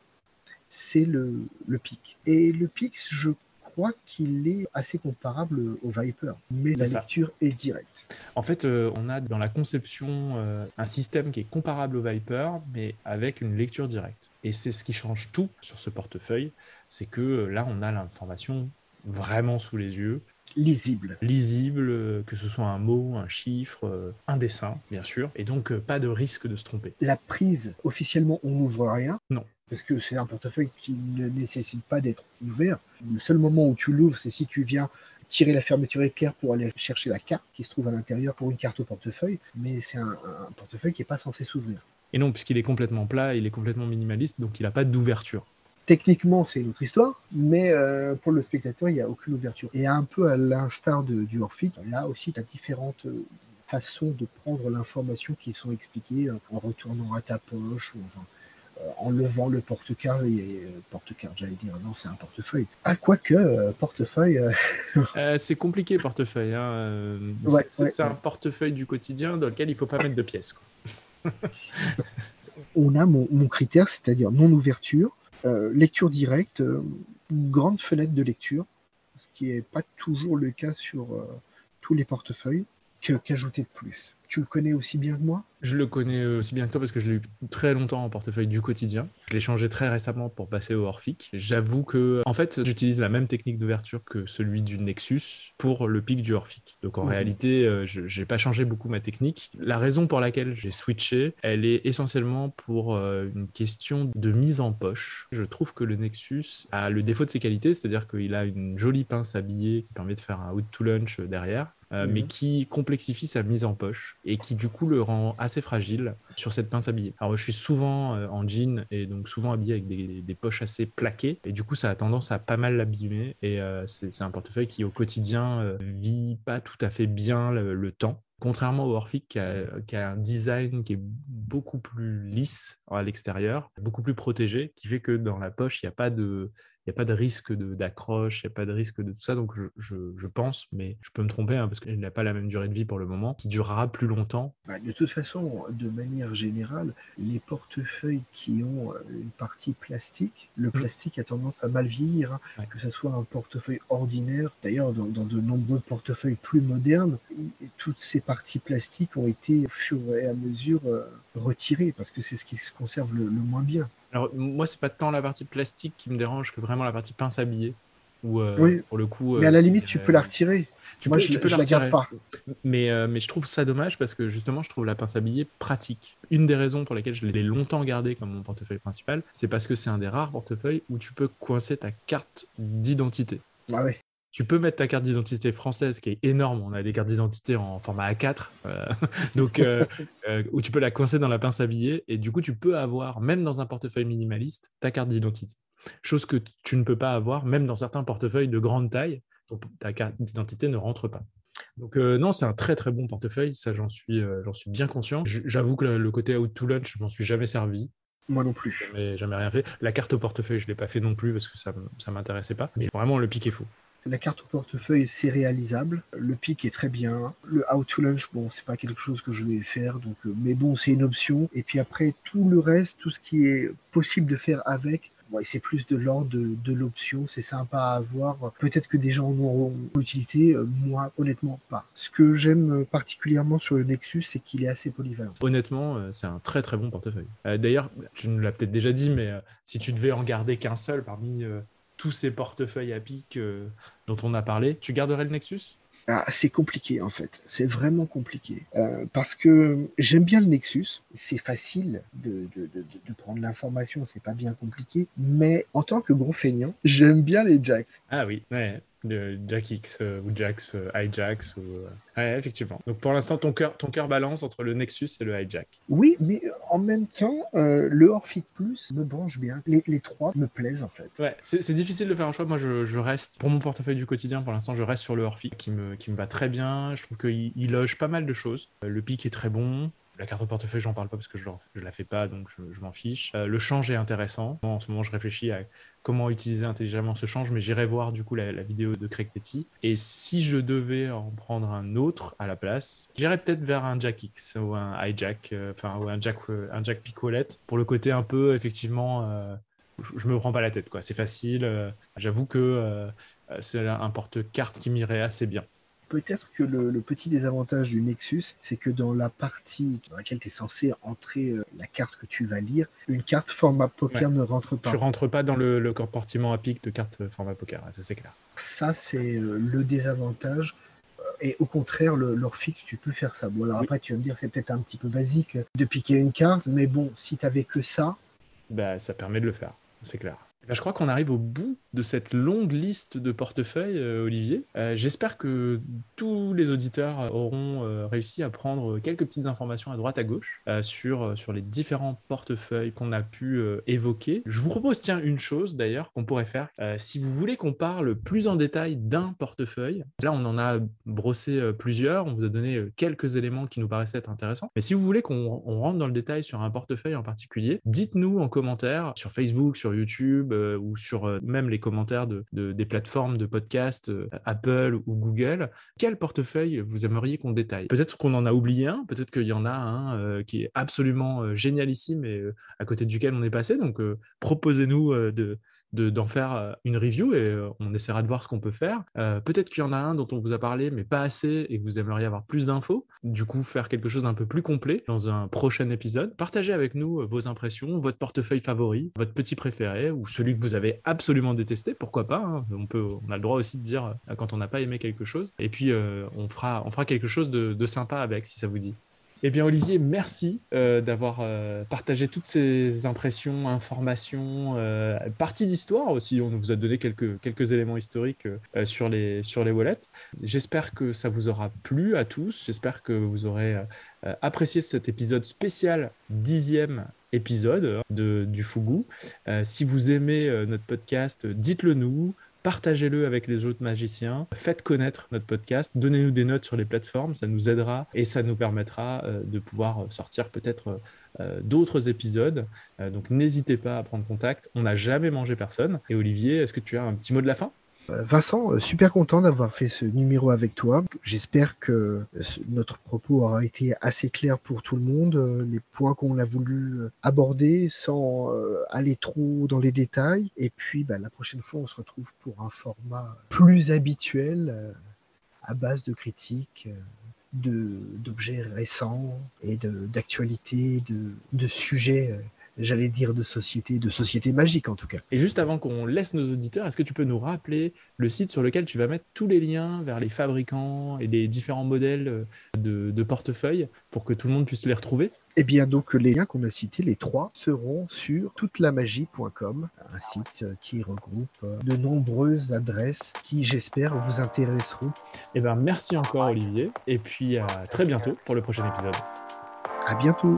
c'est le, le pic. Et le pic, je crois qu'il est assez comparable au Viper, mais la lecture est directe. En fait, euh, on a dans la conception euh, un système qui est comparable au Viper, mais avec une lecture directe. Et c'est ce qui change tout sur ce portefeuille, c'est que euh, là, on a l'information vraiment sous les yeux. Lisible. Lisible, que ce soit un mot, un chiffre, un dessin, bien sûr, et donc pas de risque de se tromper. La prise, officiellement, on n'ouvre rien. Non parce que c'est un portefeuille qui ne nécessite pas d'être ouvert. Le seul moment où tu l'ouvres, c'est si tu viens tirer la fermeture éclair pour aller chercher la carte qui se trouve à l'intérieur pour une carte au portefeuille, mais c'est un, portefeuille qui n'est pas censé s'ouvrir. Et non, puisqu'il est complètement plat, il est complètement minimaliste, donc il n'a pas d'ouverture. Techniquement, c'est une autre histoire, mais euh, pour le spectateur, il n'y a aucune ouverture. Et un peu à l'instar du Orphic, là aussi, tu as différentes euh, façons de prendre l'information qui sont expliquées euh, en retournant à ta poche ou en levant le porte-carte, et euh, porte-carte, j'allais dire, non, c'est un portefeuille. Ah, quoique, euh, portefeuille. Euh, c'est compliqué, portefeuille. Hein. c'est un portefeuille du quotidien dans lequel il ne faut pas mettre de pièces. On a mon, mon critère, c'est-à-dire non-ouverture, lecture directe, grande fenêtre de lecture, ce qui n'est pas toujours le cas sur tous les portefeuilles, qu'ajouter de plus tu le connais aussi bien que moi Je le connais aussi bien que toi parce que je l'ai eu très longtemps en portefeuille du quotidien. Je l'ai changé très récemment pour passer au Orphic. J'avoue que, en fait, j'utilise la même technique d'ouverture que celui du Nexus pour le pic du Orphic. Donc en mhm. réalité, euh, je n'ai pas changé beaucoup ma technique. La raison pour laquelle j'ai switché, elle est essentiellement pour euh, une question de mise en poche. Je trouve que le Nexus a le défaut de ses qualités, c'est-à-dire qu'il a une jolie pince habillée qui permet de faire un out to lunch derrière euh, mais mhm. qui complexifie sa mise en poche et qui du coup le rend assez fragile sur cette pince habillée. Alors je suis souvent euh, en jean et donc souvent habillé avec des, poches assez plaquées et du coup ça a tendance à pas mal l'abîmer et euh, c'est un portefeuille qui au quotidien vit pas tout à fait bien le, temps. Contrairement au Orphic qui a, un design qui est beaucoup plus lisse à l'extérieur, beaucoup plus protégé, qui fait que dans la poche, il n'y a pas de, n'y a pas de risque d'accroche, il n'y a pas de risque de tout ça. Donc, je, pense, mais je peux me tromper hein, parce qu'il n'a pas la même durée de vie pour le moment, qui durera plus longtemps. Bah, de toute façon, de manière générale, les portefeuilles qui ont euh, une partie plastique, le mmh. plastique a tendance à mal vieillir, hein. que ce soit un portefeuille ordinaire. D'ailleurs, dans, de nombreux portefeuilles plus modernes, toutes ces parties plastiques ont été au fur et à mesure euh, retirées parce que c'est ce qui se conserve le moins bien. Alors, moi, c'est pas tant la partie plastique qui me dérange que vraiment la partie pince habillée. Où, euh, oui. pour le coup, mais à la euh, limite, tu peux la retirer. Tu moi, peux, je, tu peux la, garde pas. Mais, euh, mais je trouve ça dommage parce que justement, je trouve la pince habillée pratique. Une des raisons pour lesquelles je l'ai longtemps gardé comme mon portefeuille principal, c'est parce que c'est un des rares portefeuilles où tu peux coincer ta carte d'identité. Ah ouais. Tu peux mettre ta carte d'identité française qui est énorme. On a des cartes d'identité en format A4, euh, donc euh, euh, où tu peux la coincer dans la pince à billets et du coup tu peux avoir même dans un portefeuille minimaliste ta carte d'identité. Chose que tu ne peux pas avoir même dans certains portefeuilles de grande taille. ta carte d'identité ne rentre pas. Donc non, c'est un très très bon portefeuille, ça j'en suis, j'en suis bien conscient. J'avoue que le, côté out to lunch, je m'en suis jamais servi. Moi non plus. Jamais, jamais rien fait. La carte au portefeuille, je ne l'ai pas fait non plus parce que ça ne m'intéressait pas. Mais vraiment, le pic est fou. La carte au portefeuille, c'est réalisable. Le pic est très bien. Le How to Lunch, bon, c'est pas quelque chose que je vais faire, donc, euh, mais bon, c'est une option. Et puis après, tout le reste, tout ce qui est possible de faire avec, c'est plus de l'ordre de, l'option, c'est sympa à avoir. Peut-être que des gens en auront l'utilité, euh, moi honnêtement pas. Ce que j'aime particulièrement sur le Nexus, c'est qu'il est assez polyvalent. Honnêtement, euh, c'est un très très bon portefeuille. D'ailleurs, tu nous l'as peut-être déjà dit, mais si tu devais en garder qu'un seul parmi tous ces portefeuilles à pic euh, dont on a parlé, tu garderais le Nexus? Ah, c'est compliqué en fait, c'est vraiment compliqué. Euh, parce que j'aime bien le Nexus, c'est facile de, de, de, de prendre l'information, c'est pas bien compliqué, mais en tant que gros feignant, j'aime bien les jacks. Ah oui, ouais de Jack X euh, ou Jax, euh, Hijax. Ou... Euh, ouais, effectivement. Donc pour l'instant, ton cœur, ton cœur balance entre le Nexus et le Hijack. Oui, mais en même temps, le Orphic Plus me branche bien. Les, les, trois me plaisent en fait. Ouais, c'est difficile de faire un choix. Moi, je, je, reste, pour mon portefeuille du quotidien, pour l'instant, je reste sur le Orphic qui me, qui me va très bien. Je trouve qu'il il loge pas mal de choses. Le pic est très bon. La carte au portefeuille, j'en parle pas parce que je la fais pas, donc je, m'en fiche. Euh, le change est intéressant. En ce moment, je réfléchis à comment utiliser intelligemment ce change, mais j'irai voir du coup la, vidéo de Craig Petty. Et si je devais en prendre un autre à la place, j'irais peut-être vers un Jack X ou un hijack, euh, enfin, un Jack, euh, un Jack Pick Wallet, pour le côté un peu, effectivement, je me prends pas la tête, quoi. C'est facile. J'avoue que c'est un porte-carte qui m'irait assez bien peut-être que le, petit désavantage du Nexus, c'est que dans la partie dans laquelle tu es censé entrer euh, la carte que tu vas lire, une carte format poker ne rentre pas. Tu rentres pas dans le, compartiment à pic de carte format poker, ça c'est clair. Ça, c'est euh, le désavantage. Euh, et au contraire, le, tu peux faire ça. Bon, alors après, tu vas me dire, c'est peut-être un petit peu basique de piquer une carte, mais bon, si tu que ça. Bah, ça permet de le faire, c'est clair. Eh ben, je crois qu'on arrive au bout de cette longue liste de portefeuilles, euh, Olivier. Euh, j'espère que tous les auditeurs auront euh, réussi à prendre quelques petites informations à droite à gauche sur, sur les différents portefeuilles qu'on a pu évoquer. Je vous propose, tiens, une chose d'ailleurs qu'on pourrait faire. si vous voulez qu'on parle plus en détail d'un portefeuille, là on en a brossé plusieurs, on vous a donné quelques éléments qui nous paraissaient être intéressants. Mais si vous voulez qu'on rentre dans le détail sur un portefeuille en particulier, dites-nous en commentaire sur Facebook, sur YouTube, euh, ou sur euh, même les commentaires de, des plateformes de podcast euh, Apple ou Google, quel portefeuille vous aimeriez qu'on détaille? Peut-être qu'on en a oublié un, peut-être qu'il y en a un qui est absolument génialissime et à côté duquel on est passé. Donc proposez-nous de, d'en faire une review et on essaiera de voir ce qu'on peut faire. peut-être qu'il y en a un dont on vous a parlé, mais pas assez et que vous aimeriez avoir plus d'infos. Du coup, faire quelque chose d'un peu plus complet dans un prochain épisode. Partagez avec nous vos impressions, votre portefeuille favori, votre petit préféré ou celui celui que vous avez absolument détesté, pourquoi pas hein. on, peut, on a le droit aussi de dire euh, quand on n'a pas aimé quelque chose. Et puis, euh, on, fera, on fera quelque chose de, sympa avec, si ça vous dit. Eh bien, Olivier, merci euh, d'avoir partagé toutes ces impressions, informations, parties d'histoire aussi. On vous a donné quelques, quelques éléments historiques sur, les, wallets. J'espère que ça vous aura plu à tous. J'espère que vous aurez apprécié cet épisode spécial dixième épisode euh, de, du Fougou. Euh, si vous aimez euh, notre podcast, dites-le nous partagez-le avec les autres magiciens, faites connaître notre podcast, donnez-nous des notes sur les plateformes, ça nous aidera et ça nous permettra de pouvoir sortir peut-être d'autres épisodes. donc n'hésitez pas à prendre contact, on n'a jamais mangé personne. Et Olivier, est-ce que tu as un petit mot de la fin? euh, Vincent, euh, super content d'avoir fait ce numéro avec toi. J'espère que euh, notre propos aura été assez clair pour tout le monde, les points qu'on a voulu aborder sans aller trop dans les détails. Et puis bah, la prochaine fois, on se retrouve pour un format plus habituel à base de critiques d'objets récents et d'actualités, de, de, sujets j'allais dire de société, de société magique en tout cas. Et juste avant qu'on laisse nos auditeurs, est-ce que tu peux nous rappeler le site sur lequel tu vas mettre tous les liens vers les fabricants et les différents modèles de, de portefeuilles pour que tout le monde puisse les retrouver? Eh bien, donc, les liens qu'on a cités, les trois, seront sur toutelamagie.com, un site qui regroupe euh, de nombreuses adresses qui, j'espère, vous intéresseront. Eh bien, merci encore, Olivier. Et puis, à très bientôt pour le prochain épisode. À bientôt.